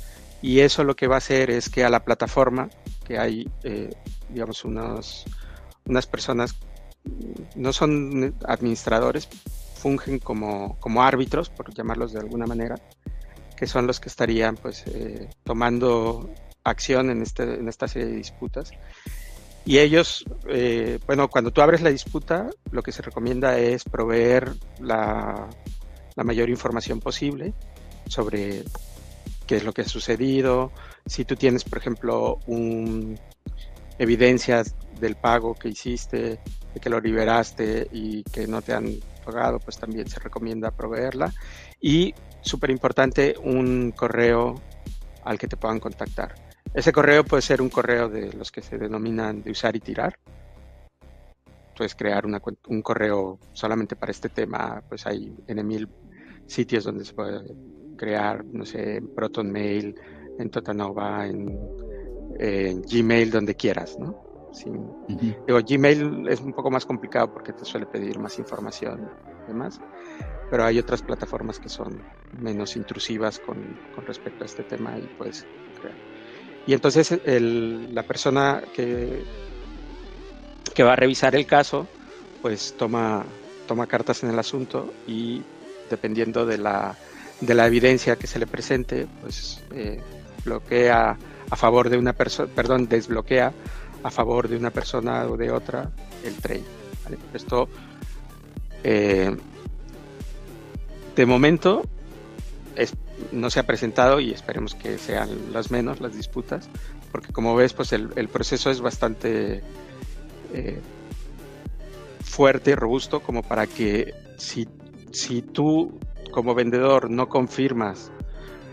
Speaker 2: y eso lo que va a hacer es que a la plataforma, que hay, eh, digamos, unos, unas personas no son administradores, fungen como, como árbitros, por llamarlos de alguna manera, que son los que estarían pues eh, tomando acción en, este, en esta serie de disputas. Y ellos, eh, bueno, cuando tú abres la disputa, lo que se recomienda es proveer la, la mayor información posible sobre qué es lo que ha sucedido, si tú tienes, por ejemplo, un, evidencias del pago que hiciste, de que lo liberaste y que no te han pagado, pues también se recomienda proveerla. Y, súper importante, un correo al que te puedan contactar. Ese correo puede ser un correo de los que se denominan de usar y tirar. Puedes crear un correo solamente para este tema, pues hay en mil sitios donde se puede crear, no sé, en Proton Mail, en Totanova, en en Gmail, donde quieras, ¿no? Digo, Gmail es un poco más complicado porque te suele pedir más información y demás, pero hay otras plataformas que son menos intrusivas con, respecto a este tema y puedes crear. Y entonces la persona que, que va a revisar el caso, pues toma, toma cartas en el asunto y dependiendo de la, de la evidencia que se le presente, pues eh, bloquea a favor de una persona, perdón, desbloquea a favor de una persona o de otra el trade. Esto, eh, de momento, no se ha presentado y esperemos que sean las menos las disputas, porque como ves, pues el, proceso es bastante eh, fuerte y robusto como para que si, si tú como vendedor no confirmas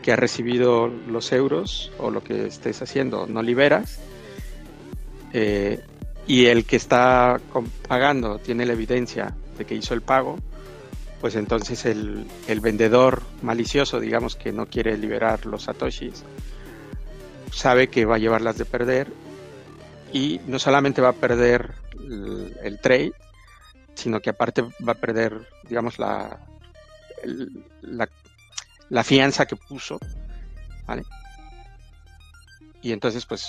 Speaker 2: que ha recibido los euros o lo que estés haciendo no liberas eh, y el que está pagando tiene la evidencia de que hizo el pago, pues entonces el, vendedor malicioso, digamos que no quiere liberar los satoshis, sabe que va a llevarlas de perder y no solamente va a perder el, trade, sino que aparte va a perder, digamos, la, la fianza que puso, ¿vale? Y entonces pues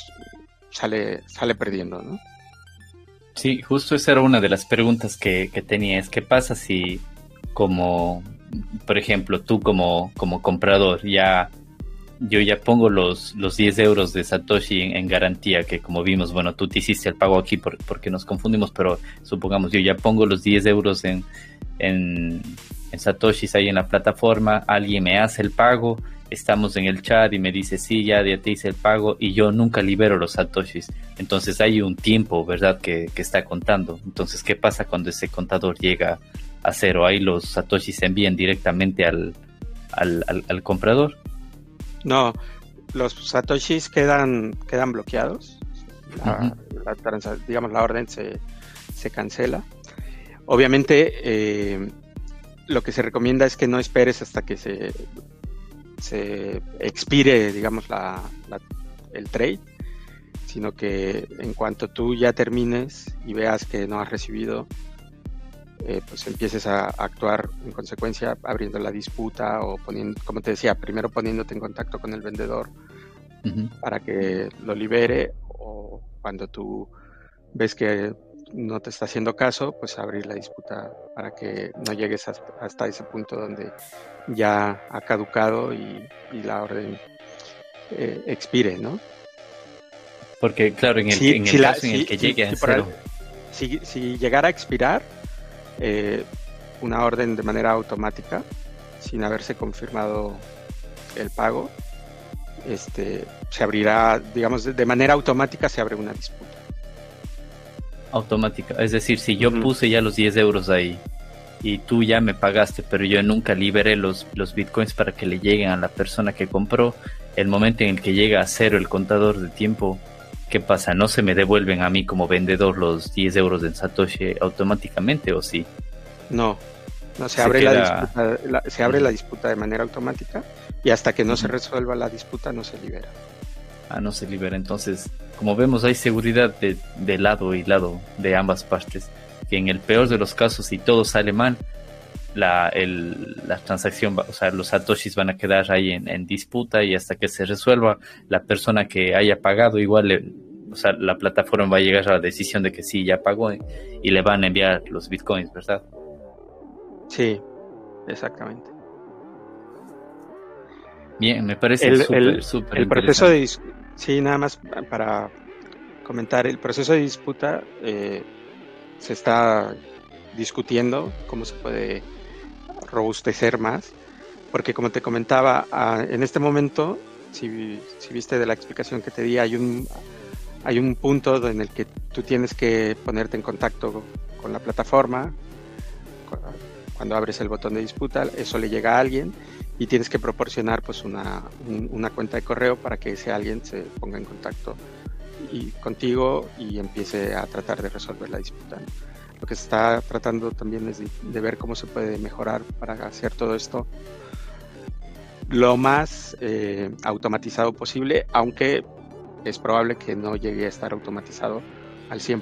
Speaker 2: sale, sale perdiendo, ¿no?
Speaker 4: Sí, justo esa era una de las preguntas que, tenía, es qué pasa si como, por ejemplo, tú como, como comprador ya yo ya pongo los, los 10 euros de Satoshi en, garantía, que como vimos, bueno, tú te hiciste el pago aquí porque nos confundimos, pero supongamos yo ya pongo los 10 euros en, en Satoshis ahí en la plataforma, alguien me hace el pago, estamos en el chat y me dice, sí, ya, te hice el pago y yo nunca libero los Satoshis. Entonces hay un tiempo, ¿verdad?, que, está contando. Entonces, ¿qué pasa cuando ese contador llega a cero? Ahí los Satoshis se envían directamente al, al, comprador.
Speaker 2: No, los Satoshis quedan, quedan bloqueados. digamos, la orden se, se cancela. Obviamente, eh, lo que se recomienda es que no esperes hasta que se, se expire, digamos, la, el trade, sino que en cuanto tú ya termines y veas que no has recibido, eh, pues empieces a actuar en consecuencia, abriendo la disputa o poniendo, como te decía, primero poniéndote en contacto con el vendedor para que lo libere o cuando tú ves que no te está haciendo caso, pues abrir la disputa para que no llegues hasta, ese punto donde ya ha caducado y, la orden eh, expire, ¿no?
Speaker 4: Porque, claro, en el, en el caso en el que llegue a cero.
Speaker 2: si, llegara a expirar eh, una orden de manera automática, sin haberse confirmado el pago, este, se abrirá, digamos, de manera automática se abre una disputa
Speaker 4: automática. Es decir, si yo puse ya los 10 euros ahí y tú ya me pagaste, pero yo nunca liberé los, los bitcoins para que le lleguen a la persona que compró, el momento en el que llega a cero el contador de tiempo, ¿qué pasa? ¿No se me devuelven a mí como vendedor los 10 euros en Satoshi automáticamente o sí?
Speaker 2: No, no se, abre, la disputa, se abre la disputa de manera automática y hasta que no se resuelva la disputa no se libera.
Speaker 4: Ah, no se libera. Entonces, como vemos, hay seguridad de, de, lado y lado de ambas partes. Que en el peor de los casos, si todo sale mal, la, el, la transacción, o sea, los satoshis van a quedar ahí en, disputa y hasta que se resuelva, la persona que haya pagado igual o sea, la plataforma va a llegar a la decisión de que sí, ya pagó y le van a enviar los bitcoins, ¿verdad?
Speaker 2: Sí, exactamente.
Speaker 4: Bien, me parece súper, súper
Speaker 2: El proceso de... Sí, nada más para comentar, el proceso de disputa eh, se está discutiendo cómo se puede robustecer más, porque como te comentaba, en este momento, si, si, viste de la explicación que te di, hay un, hay un punto en el que tú tienes que ponerte en contacto con la plataforma, cuando abres el botón de disputa, eso le llega a alguien y tienes que proporcionar pues una, una cuenta de correo para que ese alguien se ponga en contacto y contigo y empiece a tratar de resolver la disputa. Lo que se está tratando también es de, ver cómo se puede mejorar para hacer todo esto lo más eh, automatizado posible, aunque es probable que no llegue a estar automatizado al 100%,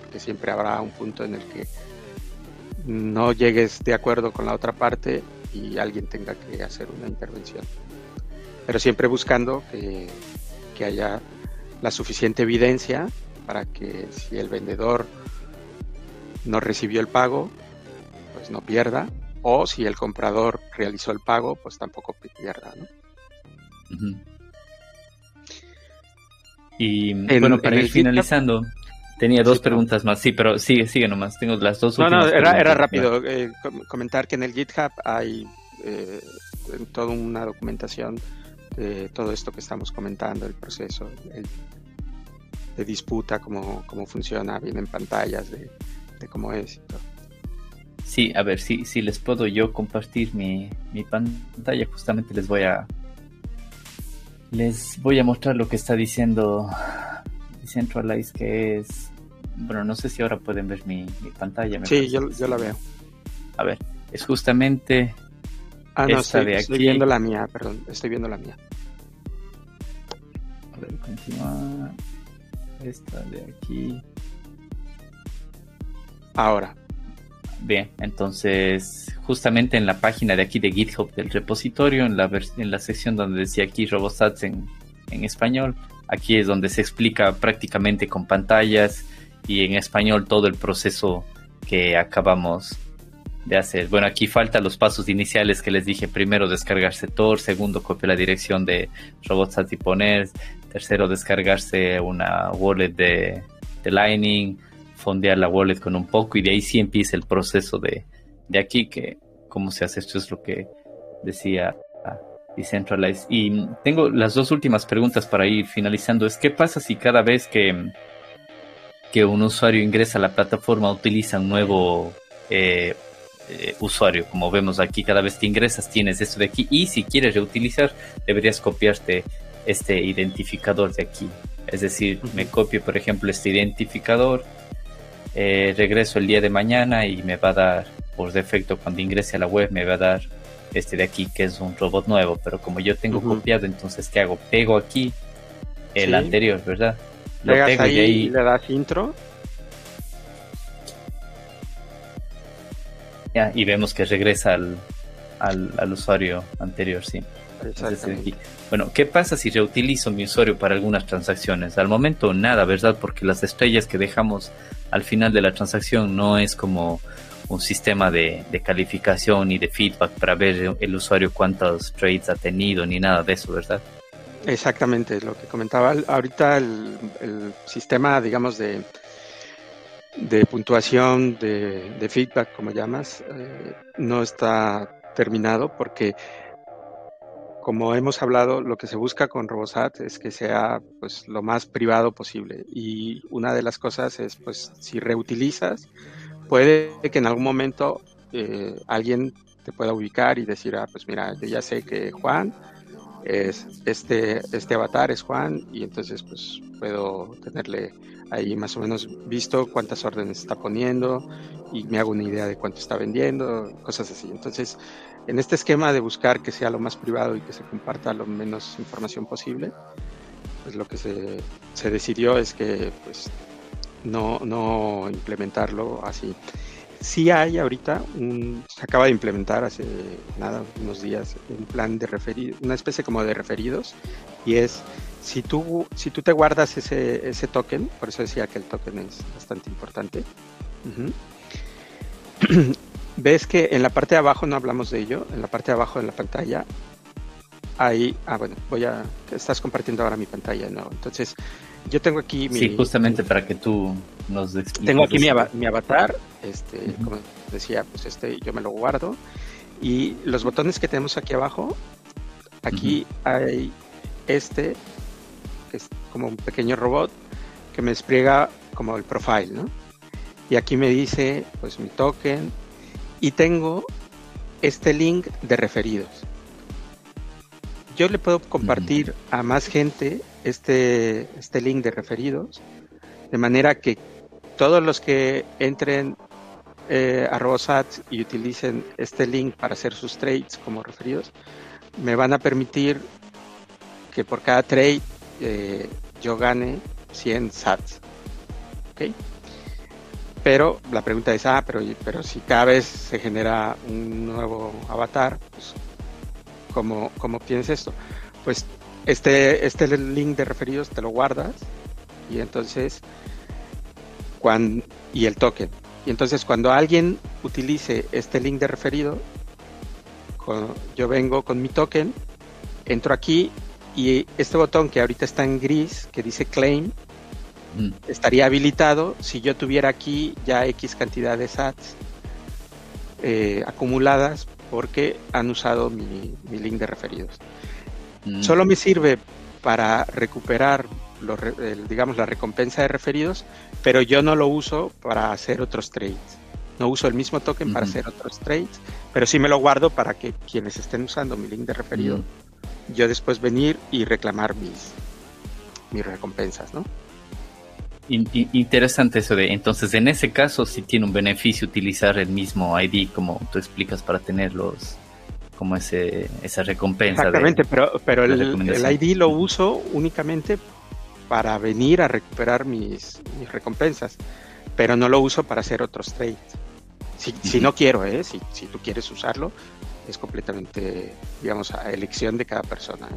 Speaker 2: porque siempre habrá un punto en el que no llegues de acuerdo con la otra parte y alguien tenga que hacer una intervención. Pero siempre buscando que, que haya la suficiente evidencia para que si el vendedor no recibió el pago, pues no pierda, o si el comprador realizó el pago, pues tampoco pierda, ¿no?
Speaker 4: Y bueno, para ir finalizando, tenía dos preguntas más. Sí, pero sigue, sigue nomás. Tengo las dos últimas.
Speaker 2: No, no, era, era rápido. Eh, comentar que en el GitHub hay eh, toda una documentación de todo esto que estamos comentando, el proceso de disputa, cómo, cómo funciona, vienen pantallas de, cómo es.
Speaker 4: Sí, a ver, si, si les puedo yo compartir mi, mi pantalla, justamente les voy a les voy a mostrar lo que está diciendo Decentralize, que es bueno, no sé si ahora pueden ver mi, pantalla.
Speaker 2: sí, yo, yo, la veo.
Speaker 4: A ver, es justamente
Speaker 2: Ah, no, estoy, estoy viendo la mía, perdón, estoy viendo la mía.
Speaker 4: A ver, continúa. Esta de aquí.
Speaker 2: Ahora.
Speaker 4: Bien, entonces justamente en la página de aquí de GitHub del repositorio, en la, en la sección donde decía aquí Robostats en, en español, aquí es donde se explica prácticamente con pantallas y en español todo el proceso que acabamos de hacer. Bueno, aquí faltan los pasos iniciales que les dije. Primero, descargarse Tor. Segundo, copiar la dirección de robots y poner. Tercero, descargarse una wallet de, Lightning. Fondear la wallet con un poco. Y de ahí sí empieza el proceso de, de aquí, que cómo se hace esto es lo que decía Decentralize. Y tengo las dos últimas preguntas para ir finalizando. Es qué pasa si cada vez que, que un usuario ingresa a la plataforma utiliza un nuevo eh, eh, usuario. Como vemos aquí, cada vez que ingresas tienes esto de aquí y si quieres reutilizar, deberías copiarte este identificador de aquí. Es decir, me copio, por ejemplo, este identificador, eh, regreso el día de mañana y me va a dar, por defecto, cuando ingrese a la web, me va a dar este de aquí, que es un robot nuevo. Pero como yo tengo copiado, entonces, ¿qué hago? Pego aquí el anterior, ¿verdad?
Speaker 2: Lo y ahí le das intro
Speaker 4: y vemos que regresa al, al, usuario anterior, sí. Bueno, ¿qué pasa si reutilizo mi usuario para algunas transacciones? Al momento nada, ¿verdad? Porque las estrellas que dejamos al final de la transacción no es como un sistema de, calificación y de feedback para ver el usuario cuántos trades ha tenido ni nada de eso, ¿verdad?
Speaker 2: Exactamente, lo que comentaba ahorita el sistema, digamos, de, de puntuación, de, feedback, como llamas, eh, no está terminado porque, como hemos hablado, lo que se busca con Robosat es que sea pues, lo más privado posible. Y una de las cosas es, pues, si reutilizas, puede que en algún momento eh, alguien te pueda ubicar y decir, ah, pues mira, yo ya sé que Juan es este, este avatar es Juan y entonces pues puedo tenerle ahí más o menos visto cuántas órdenes está poniendo y me hago una idea de cuánto está vendiendo, cosas así. Entonces, en este esquema de buscar que sea lo más privado y que se comparta lo menos información posible, pues lo que se, se decidió es que pues no, no implementarlo así. Sí hay ahorita, un, se acaba de implementar hace nada, unos días, un plan de referidos, una especie como de referidos, y es si tú, si tú te guardas ese, ese token, por eso decía que el token es bastante importante, *clears throat* ves que en la parte de abajo, no hablamos de ello, en la parte de abajo de la pantalla, ahí, ah bueno, voy a, estás compartiendo ahora mi pantalla, ¿no? Entonces, yo tengo aquí
Speaker 4: mi... Sí, justamente para que tú nos expliques.
Speaker 2: Tengo aquí mi, mi, avatar, este, como decía, pues este yo me lo guardo, y los botones que tenemos aquí abajo, aquí hay este, que es como un pequeño robot que me despliega como el profile, ¿no? Y aquí me dice, pues mi token, y tengo este link de referidos. Yo le puedo compartir a más gente este, este link de referidos, de manera que todos los que entren eh, a Robosat y utilicen este link para hacer sus trades como referidos, me van a permitir que por cada trade eh, yo gane 100 sats. ¿Ok? Pero la pregunta es, ah, pero, pero si cada vez se genera un nuevo avatar, pues, ¿cómo, cómo obtienes esto? Pues este, este link de referidos te lo guardas y entonces, cuando, y el token. Y entonces cuando alguien utilice este link de referido, yo vengo con mi token, entro aquí y este botón que ahorita está en gris, que dice claim, mm. estaría habilitado si yo tuviera aquí ya X cantidad de sats eh, acumuladas porque han usado mi, link de referidos. Mm. Solo me sirve para recuperar digamos la recompensa de referidos, pero yo no lo uso para hacer otros trades. No uso el mismo token para hacer otros trades, pero sí me lo guardo para que quienes estén usando mi link de referido yo después venir y reclamar mis, mis recompensas, ¿no?
Speaker 4: Interesante eso de, entonces en ese caso sí tiene un beneficio utilizar el mismo ID como tú explicas para tenerlos como ese, esa recompensa.
Speaker 2: Exactamente, pero, pero el, el, ID lo uso únicamente para venir a recuperar mis, mis recompensas, pero no lo uso para hacer otros trades. Si, si no quiero, ¿eh? si, si tú quieres usarlo, es completamente, digamos, a elección de cada persona.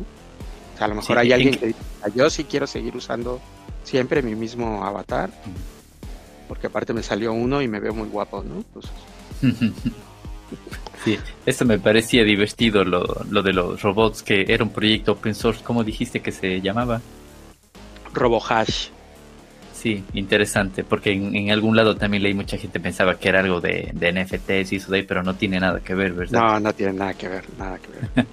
Speaker 2: O sea, a lo mejor hay alguien que dice, ah, yo sí quiero seguir usando siempre mi mismo avatar, porque aparte me salió uno y me veo muy guapo, ¿no? Pues, *laughs*
Speaker 4: sí, esto me parecía divertido, lo, lo de los robots, que era un proyecto open source, ¿cómo dijiste que se llamaba?
Speaker 2: RoboHash.
Speaker 4: Sí, interesante, porque en, algún lado también leí mucha gente pensaba que era algo de, de NFTs y eso de ahí, pero no tiene nada que ver, ¿verdad?
Speaker 2: No, no tiene nada que ver, nada que ver.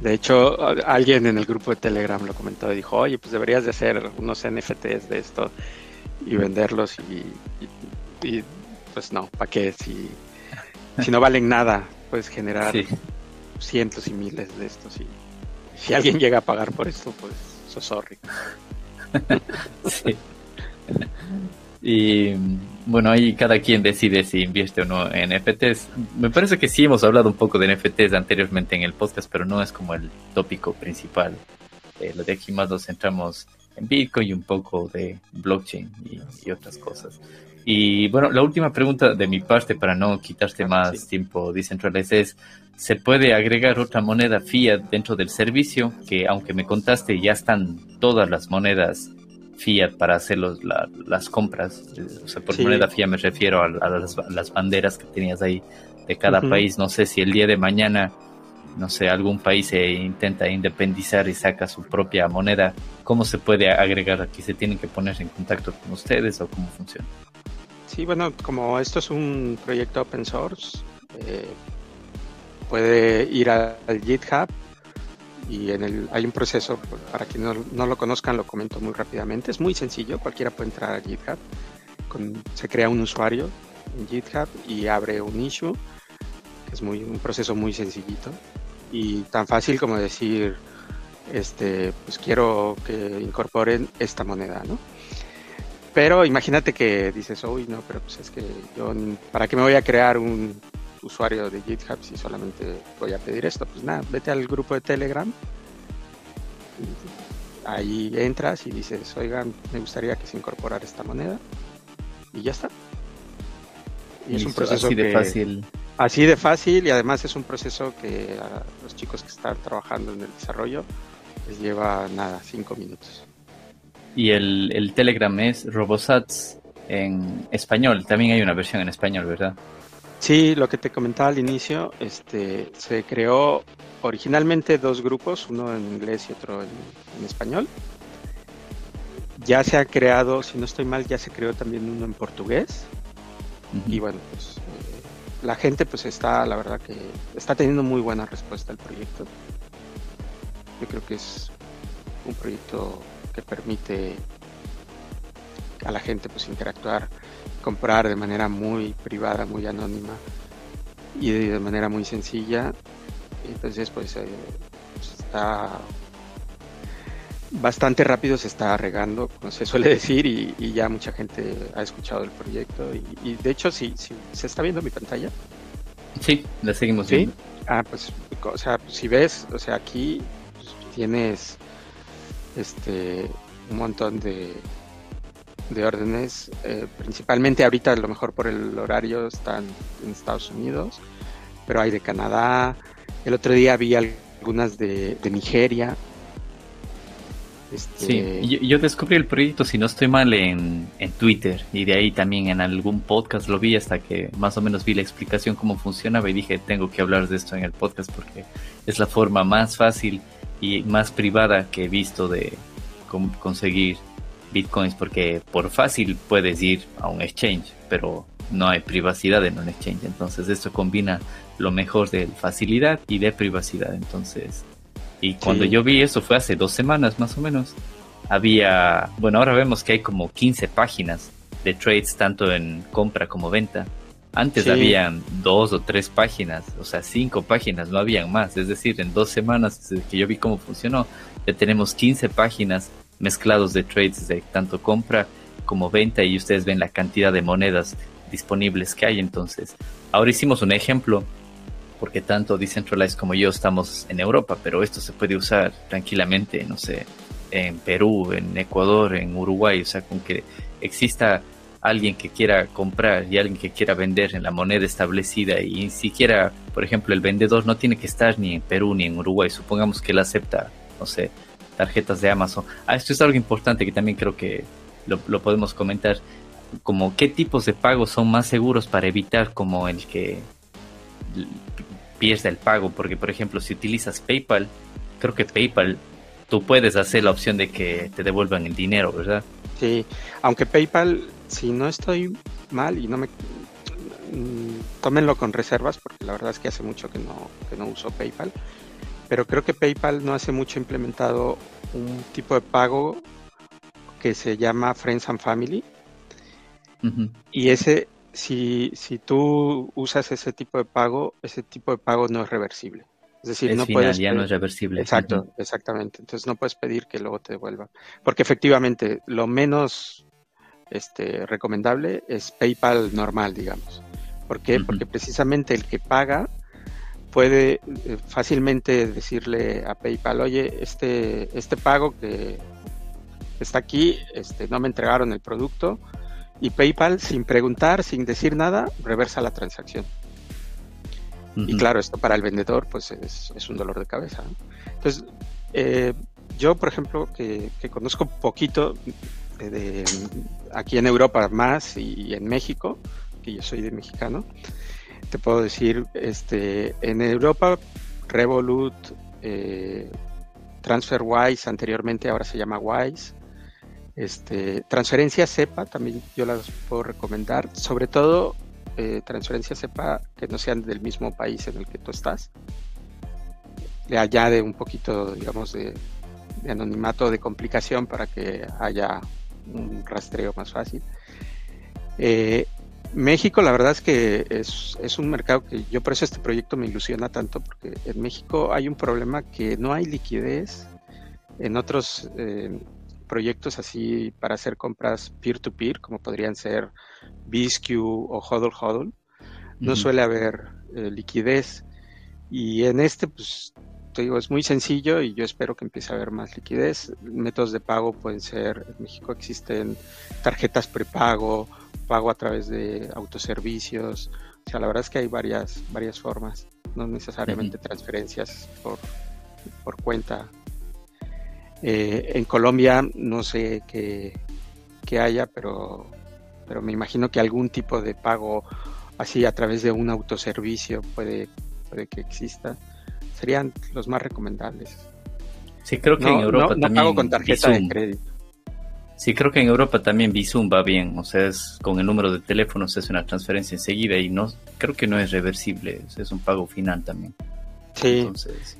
Speaker 2: de hecho, alguien en el grupo de Telegram lo comentó y dijo, oye, pues deberías de hacer unos NFTs de esto y venderlos y, pues no, ¿para qué? Si, si no valen nada, puedes generar cientos y miles de estos y si alguien llega a pagar por esto, pues so sorry. *laughs*
Speaker 4: Y bueno, ahí cada quien decide si invierte o no en NFTs. Me parece que sí hemos hablado un poco de NFTs anteriormente en el podcast, pero no es como el tópico principal. Eh, lo de aquí más nos centramos en Bitcoin y un poco de blockchain y, otras cosas. Y bueno, la última pregunta de mi parte para no quitarte más tiempo Decentralized es, ¿se puede agregar otra moneda fiat dentro del servicio? Que aunque me contaste ya están todas las monedas fiat para hacer las compras. O sea, por moneda fiat me refiero a, las, banderas que tenías ahí de cada país. No sé si el día de mañana, no sé, algún país se intenta independizar y saca su propia moneda. ¿Cómo se puede agregar aquí? ¿Se tienen que poner en contacto con ustedes o cómo funciona?
Speaker 2: Sí, bueno, como esto es un proyecto open source, eh, puede ir al GitHub y en el, hay un proceso, para quienes no, lo conozcan, lo comento muy rápidamente, es muy sencillo, cualquiera puede entrar a GitHub, se crea un usuario en GitHub y abre un issue, que es muy, un proceso muy sencillito. Y tan fácil como decir, este, pues quiero que incorporen esta moneda, ¿no? Pero imagínate que dices, uy, no, pero pues es que yo, ¿para qué me voy a crear un usuario de GitHub si solamente voy a pedir esto? Pues nada, vete al grupo de Telegram. Ahí entras y dices, oigan, me gustaría que se incorporara esta moneda. Y ya está.
Speaker 4: Y, es un proceso así de fácil.
Speaker 2: Así de fácil y además es un proceso que a los chicos que están trabajando en el desarrollo les lleva nada, cinco minutos.
Speaker 4: Y el, el Telegram es Robosats en español. También hay una versión en español, ¿verdad?
Speaker 2: Sí, lo que te comentaba al inicio, este, se creó originalmente dos grupos, uno en inglés y otro en, español. Ya se ha creado, si no estoy mal, ya se creó también uno en portugués. Y bueno, pues eh, la gente pues está, la verdad que está teniendo muy buena respuesta al proyecto. Yo creo que es un proyecto que permite a la gente pues interactuar, comprar de manera muy privada, muy anónima y de manera muy sencilla. Entonces pues, eh, pues, está bastante rápido se está regando, como se suele decir, y, ya mucha gente ha escuchado el proyecto. Y, de hecho, si, si se está viendo mi pantalla.
Speaker 4: Sí, la seguimos viendo.
Speaker 2: Ah, pues, o sea, si ves, o sea, aquí tienes este un montón de, de órdenes, eh, principalmente ahorita a lo mejor por el horario están en Estados Unidos, pero hay de Canadá. El otro día vi algunas de, Nigeria.
Speaker 4: Este... Sí, yo, descubrí el proyecto, si no estoy mal, en, en, Twitter y de ahí también en algún podcast lo vi hasta que más o menos vi la explicación cómo funcionaba y dije, tengo que hablar de esto en el podcast porque es la forma más fácil y más privada que he visto de conseguir bitcoins porque por fácil puedes ir a un exchange, pero no hay privacidad en un exchange. Entonces esto combina lo mejor de facilidad y de privacidad. Entonces, y cuando yo vi eso fue hace dos semanas más o menos. Había, bueno, ahora vemos que hay como 15 páginas de trades tanto en compra como venta. Antes habían dos o tres páginas, o sea, cinco páginas, no habían más. Es decir, en dos semanas desde que yo vi cómo funcionó, ya tenemos 15 páginas mezclados de trades de tanto compra como venta y ustedes ven la cantidad de monedas disponibles que hay. Entonces, ahora hicimos un ejemplo porque tanto Decentralized como yo estamos en Europa, pero esto se puede usar tranquilamente, no sé, en Perú, en Ecuador, en Uruguay, o sea, con que exista alguien que quiera comprar y alguien que quiera vender en la moneda establecida y ni siquiera, por ejemplo, el vendedor no tiene que estar ni en Perú ni en Uruguay, supongamos que él acepta, no sé, tarjetas de Amazon. Ah, esto es algo importante que también creo que lo, podemos comentar. Como qué tipos de pagos son más seguros para evitar como el que pierda el pago. Porque, por ejemplo, si utilizas PayPal, creo que PayPal tú puedes hacer la opción de que te devuelvan el dinero, ¿verdad?
Speaker 2: Sí, aunque PayPal, si no estoy mal y no me... Mm, tómenlo con reservas, porque la verdad es que hace mucho que no, que no uso PayPal pero creo que PayPal no hace mucho implementado un tipo de pago que se llama Friends and Family. Y ese, si, si tú usas ese tipo de pago, ese tipo de pago no es reversible. Es decir, no puedes.
Speaker 4: Ya no es reversible.
Speaker 2: Exacto, exactamente. Entonces no puedes pedir que luego te devuelvan. Porque efectivamente, lo menos este, recomendable es PayPal normal, digamos. ¿Por qué? Porque precisamente el que paga puede eh, fácilmente decirle a PayPal, oye, este, este pago que está aquí, este, no me entregaron el producto, y PayPal, sin preguntar, sin decir nada, reversa la transacción. Y claro, esto para el vendedor, pues es, un dolor de cabeza. Entonces, eh, yo, por ejemplo, que, conozco poquito de, aquí en Europa más y en México, que yo soy de mexicano, te puedo decir, este, en Europa, Revolut, eh, TransferWise, anteriormente ahora se llama Wise, este, transferencia SEPA, también yo las puedo recomendar, sobre todo eh, transferencia SEPA que no sean del mismo país en el que tú estás. Le añade un poquito, digamos, de, anonimato, de complicación para que haya un rastreo más fácil. Eh, México, la verdad es que es, un mercado que yo por eso este proyecto me ilusiona tanto, porque en México hay un problema que no hay liquidez en otros eh, proyectos así para hacer compras peer-to-peer, como podrían ser BSQ o Hodl Hodl. No suele haber eh, liquidez. Y en este, pues, te digo, es muy sencillo y yo espero que empiece a haber más liquidez. Métodos de pago pueden ser, en México existen tarjetas prepago, pago a través de autoservicios. O sea, la verdad es que hay varias, varias formas, no necesariamente transferencias por, por cuenta. Eh, en Colombia no sé qué, haya, pero, pero me imagino que algún tipo de pago así a través de un autoservicio puede, puede que exista. Serían los más recomendables.
Speaker 4: Sí, creo que en Europa también.
Speaker 2: pago con tarjeta de crédito.
Speaker 4: Sí, creo que en Europa también Bizum va bien, o sea, es, con el número de teléfono se hace una transferencia enseguida y no creo que no es reversible, es un pago final también.
Speaker 2: Sí,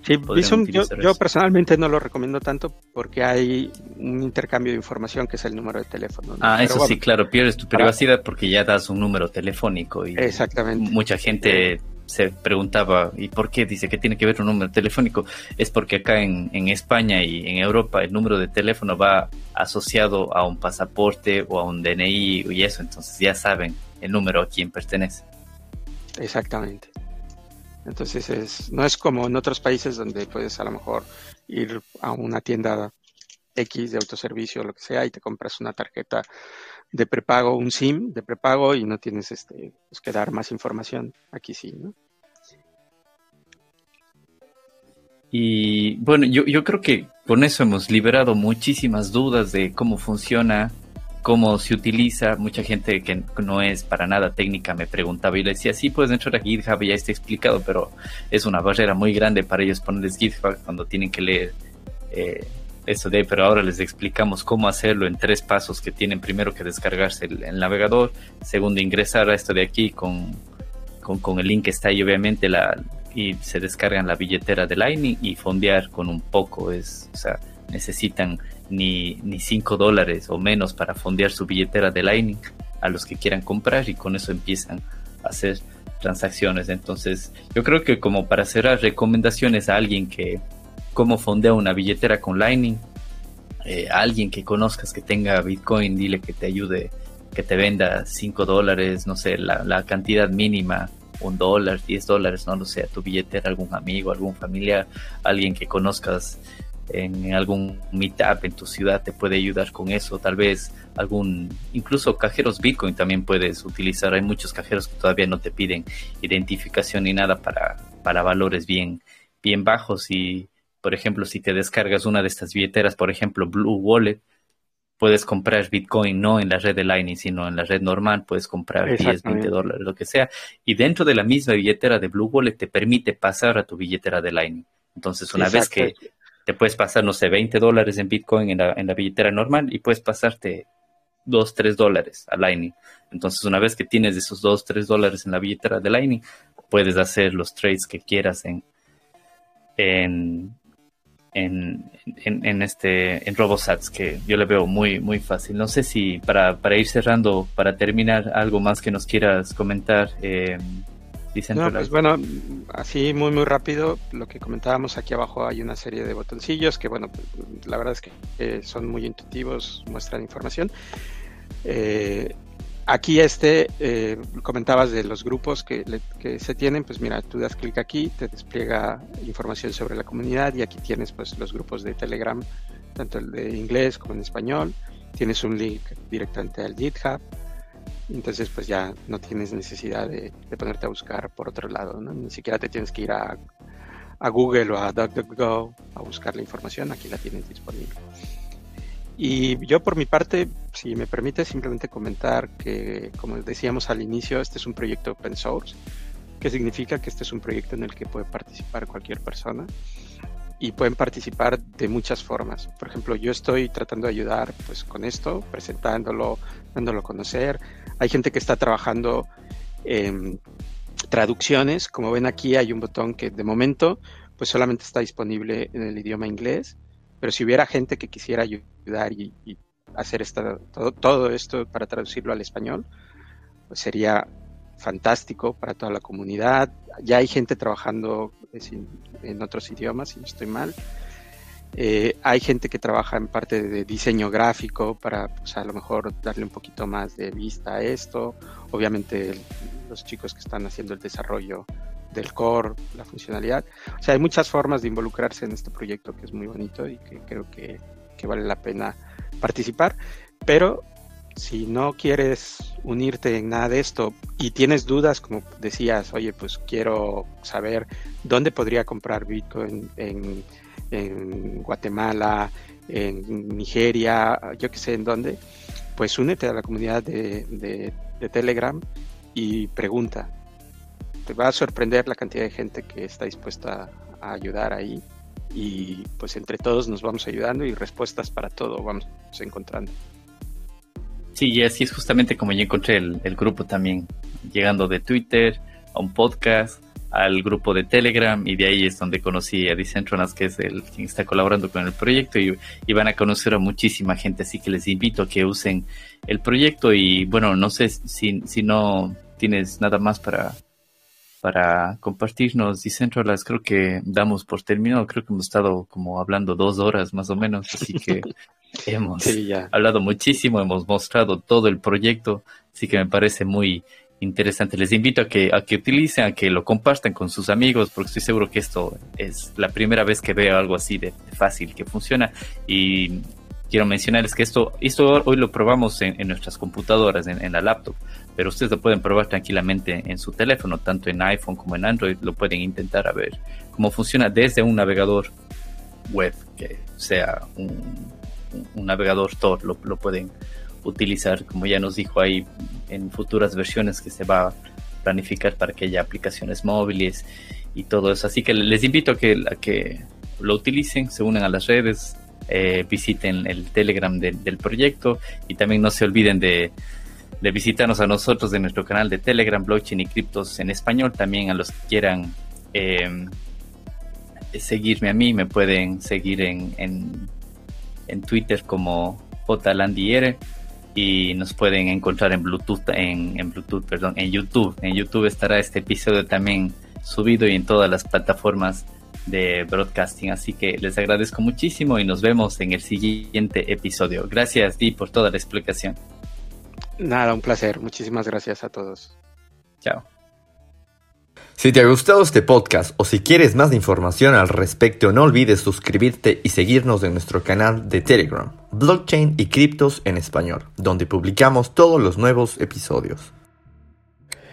Speaker 2: sí Bizum yo, yo, personalmente no lo recomiendo tanto porque hay un intercambio de información que es el número de teléfono.
Speaker 4: Ah, eso sí, claro, pierdes tu privacidad porque ya das un número telefónico y
Speaker 2: Exactamente.
Speaker 4: mucha gente se preguntaba, ¿y por qué? Dice que tiene que ver un número telefónico. Es porque acá en, en, España y en Europa el número de teléfono va asociado a un pasaporte o a un DNI y eso, entonces ya saben el número a quien pertenece.
Speaker 2: Exactamente. Entonces es, no es como en otros países donde puedes a lo mejor ir a una tienda X de autoservicio o lo que sea y te compras una tarjeta de prepago, un SIM de prepago y no tienes este, pues, que dar más información. Aquí sí, ¿no?
Speaker 4: Y bueno, yo, yo creo que con eso hemos liberado muchísimas dudas de cómo funciona, cómo se utiliza. Mucha gente que no es para nada técnica me preguntaba y le decía, sí, puedes entrar a GitHub, ya está explicado, pero es una barrera muy grande para ellos ponerles GitHub cuando tienen que leer eh, eso de, pero ahora les explicamos cómo hacerlo en tres pasos que tienen primero que descargarse el, navegador, segundo ingresar a esto de aquí con, con, el link que está ahí obviamente la, y se descargan la billetera de Lightning y fondear con un poco, es, o sea, necesitan ni, ni 5 dólares o menos para fondear su billetera de Lightning a los que quieran comprar y con eso empiezan a hacer transacciones. Entonces, yo creo que como para cerrar recomendaciones a alguien que, cómo fondea una billetera con Lightning. Eh, alguien que conozcas que tenga Bitcoin, dile que te ayude, que te venda 5 dólares, no sé, la, cantidad mínima, un dólar, 10 dólares, no lo sé, tu billetera, algún amigo, algún familiar, alguien que conozcas en algún meetup en tu ciudad te puede ayudar con eso, tal vez algún, incluso cajeros Bitcoin también puedes utilizar, hay muchos cajeros que todavía no te piden identificación ni nada para, para valores bien, bien bajos y por ejemplo, si te descargas una de estas billeteras, por ejemplo, Blue Wallet, puedes comprar Bitcoin no en la red de Lightning, sino en la red normal, puedes comprar 10, 20 dólares, lo que sea. Y dentro de la misma billetera de Blue Wallet te permite pasar a tu billetera de Lightning. Entonces, una vez que te puedes pasar, no sé, 20 dólares en Bitcoin en la, en la billetera normal y puedes pasarte 2, 3 dólares a Lightning. Entonces, una vez que tienes esos 2, 3 dólares en la billetera de Lightning, puedes hacer los trades que quieras en, en, en, en, este en RoboSats que yo le veo muy muy fácil. No sé si para, para ir cerrando, para terminar, algo más que nos quieras comentar. Eh,
Speaker 2: no, pues bueno, así muy muy rápido, lo que comentábamos aquí abajo hay una serie de botoncillos que bueno, la verdad es que son muy intuitivos, muestran información. Eh, Aquí este, eh, comentabas de los grupos que, se tienen, pues mira, tú das clic aquí, te despliega información sobre la comunidad y aquí tienes pues los grupos de Telegram, tanto el de inglés como en español, tienes un link directamente al GitHub, entonces pues ya no tienes necesidad de, ponerte a buscar por otro lado, ¿no? ni siquiera te tienes que ir a, a Google o a DuckDuckGo a buscar la información, aquí la tienes disponible. Y yo por mi parte, si me permite simplemente comentar que, como decíamos al inicio, este es un proyecto open source, que significa que este es un proyecto en el que puede participar cualquier persona y pueden participar de muchas formas. Por ejemplo, yo estoy tratando de ayudar pues con esto, presentándolo, dándolo a conocer. Hay gente que está trabajando en traducciones, como ven aquí hay un botón que de momento pues solamente está disponible en el idioma inglés pero si hubiera gente que quisiera ayudar y, hacer esta, todo, esto para traducirlo al español, pues sería fantástico para toda la comunidad. Ya hay gente trabajando en otros idiomas, si no estoy mal. Eh, hay gente que trabaja en parte de diseño gráfico para pues, a lo mejor darle un poquito más de vista a esto. Obviamente los chicos que están haciendo el desarrollo del core, la funcionalidad. O sea, hay muchas formas de involucrarse en este proyecto que es muy bonito y que creo que, vale la pena participar. Pero si no quieres unirte en nada de esto y tienes dudas, como decías, oye, pues quiero saber dónde podría comprar Bitcoin en, Guatemala, en Nigeria, yo que sé en dónde, pues únete a la comunidad de, Telegram y pregunta. Te va a sorprender la cantidad de gente que está dispuesta a ayudar ahí y pues entre todos nos vamos ayudando y respuestas para todo vamos encontrando.
Speaker 4: Sí, y así es justamente como yo encontré el, grupo también, llegando de Twitter a un podcast, al grupo de Telegram y de ahí es donde conocí a Decentranas, que es el quien está colaborando con el proyecto y, van a conocer a muchísima gente, así que les invito a que usen el proyecto y bueno, no sé si, si no tienes nada más para, para compartirnos Decentralas, creo que damos por terminado, creo que hemos estado como hablando dos horas más o menos, así que *laughs* hemos hablado muchísimo, hemos mostrado todo el proyecto, así que me parece muy interesante. Les invito a que, a que utilicen, a que lo compartan con sus amigos, porque estoy seguro que esto es la primera vez que veo algo así de, fácil que funciona. Y quiero mencionarles que esto, esto hoy lo probamos en, nuestras computadoras, en, la laptop, pero ustedes lo pueden probar tranquilamente en su teléfono, tanto en iPhone como en Android, lo pueden intentar a ver cómo funciona desde un navegador web, que sea un, navegador Tor, lo, lo pueden utilizar, como ya nos dijo ahí, en futuras versiones que se va a planificar para que haya aplicaciones móviles y todo eso. Así que les invito a que, a que lo utilicen, se unan a las redes, eh, visiten el Telegram del proyecto y también no se olviden de, de, visitarnos a nosotros en nuestro canal de Telegram, Blockchain y Criptos en español. También a los que quieran eh, seguirme a mí, me pueden seguir en, en, en Twitter como JLandiere y nos pueden encontrar en Bluetooth, en, en, Bluetooth, perdón, en YouTube. En YouTube estará este episodio también subido y en todas las plataformas de broadcasting. Así que les agradezco muchísimo y nos vemos en el siguiente episodio. Gracias, Di, por toda la explicación.
Speaker 2: Nada, un placer. Muchísimas gracias a todos.
Speaker 4: Chao.
Speaker 3: Si te ha gustado este podcast o si quieres más información al respecto, no olvides suscribirte y seguirnos en nuestro canal de Telegram, Blockchain y Criptos en Español, donde publicamos todos los nuevos episodios.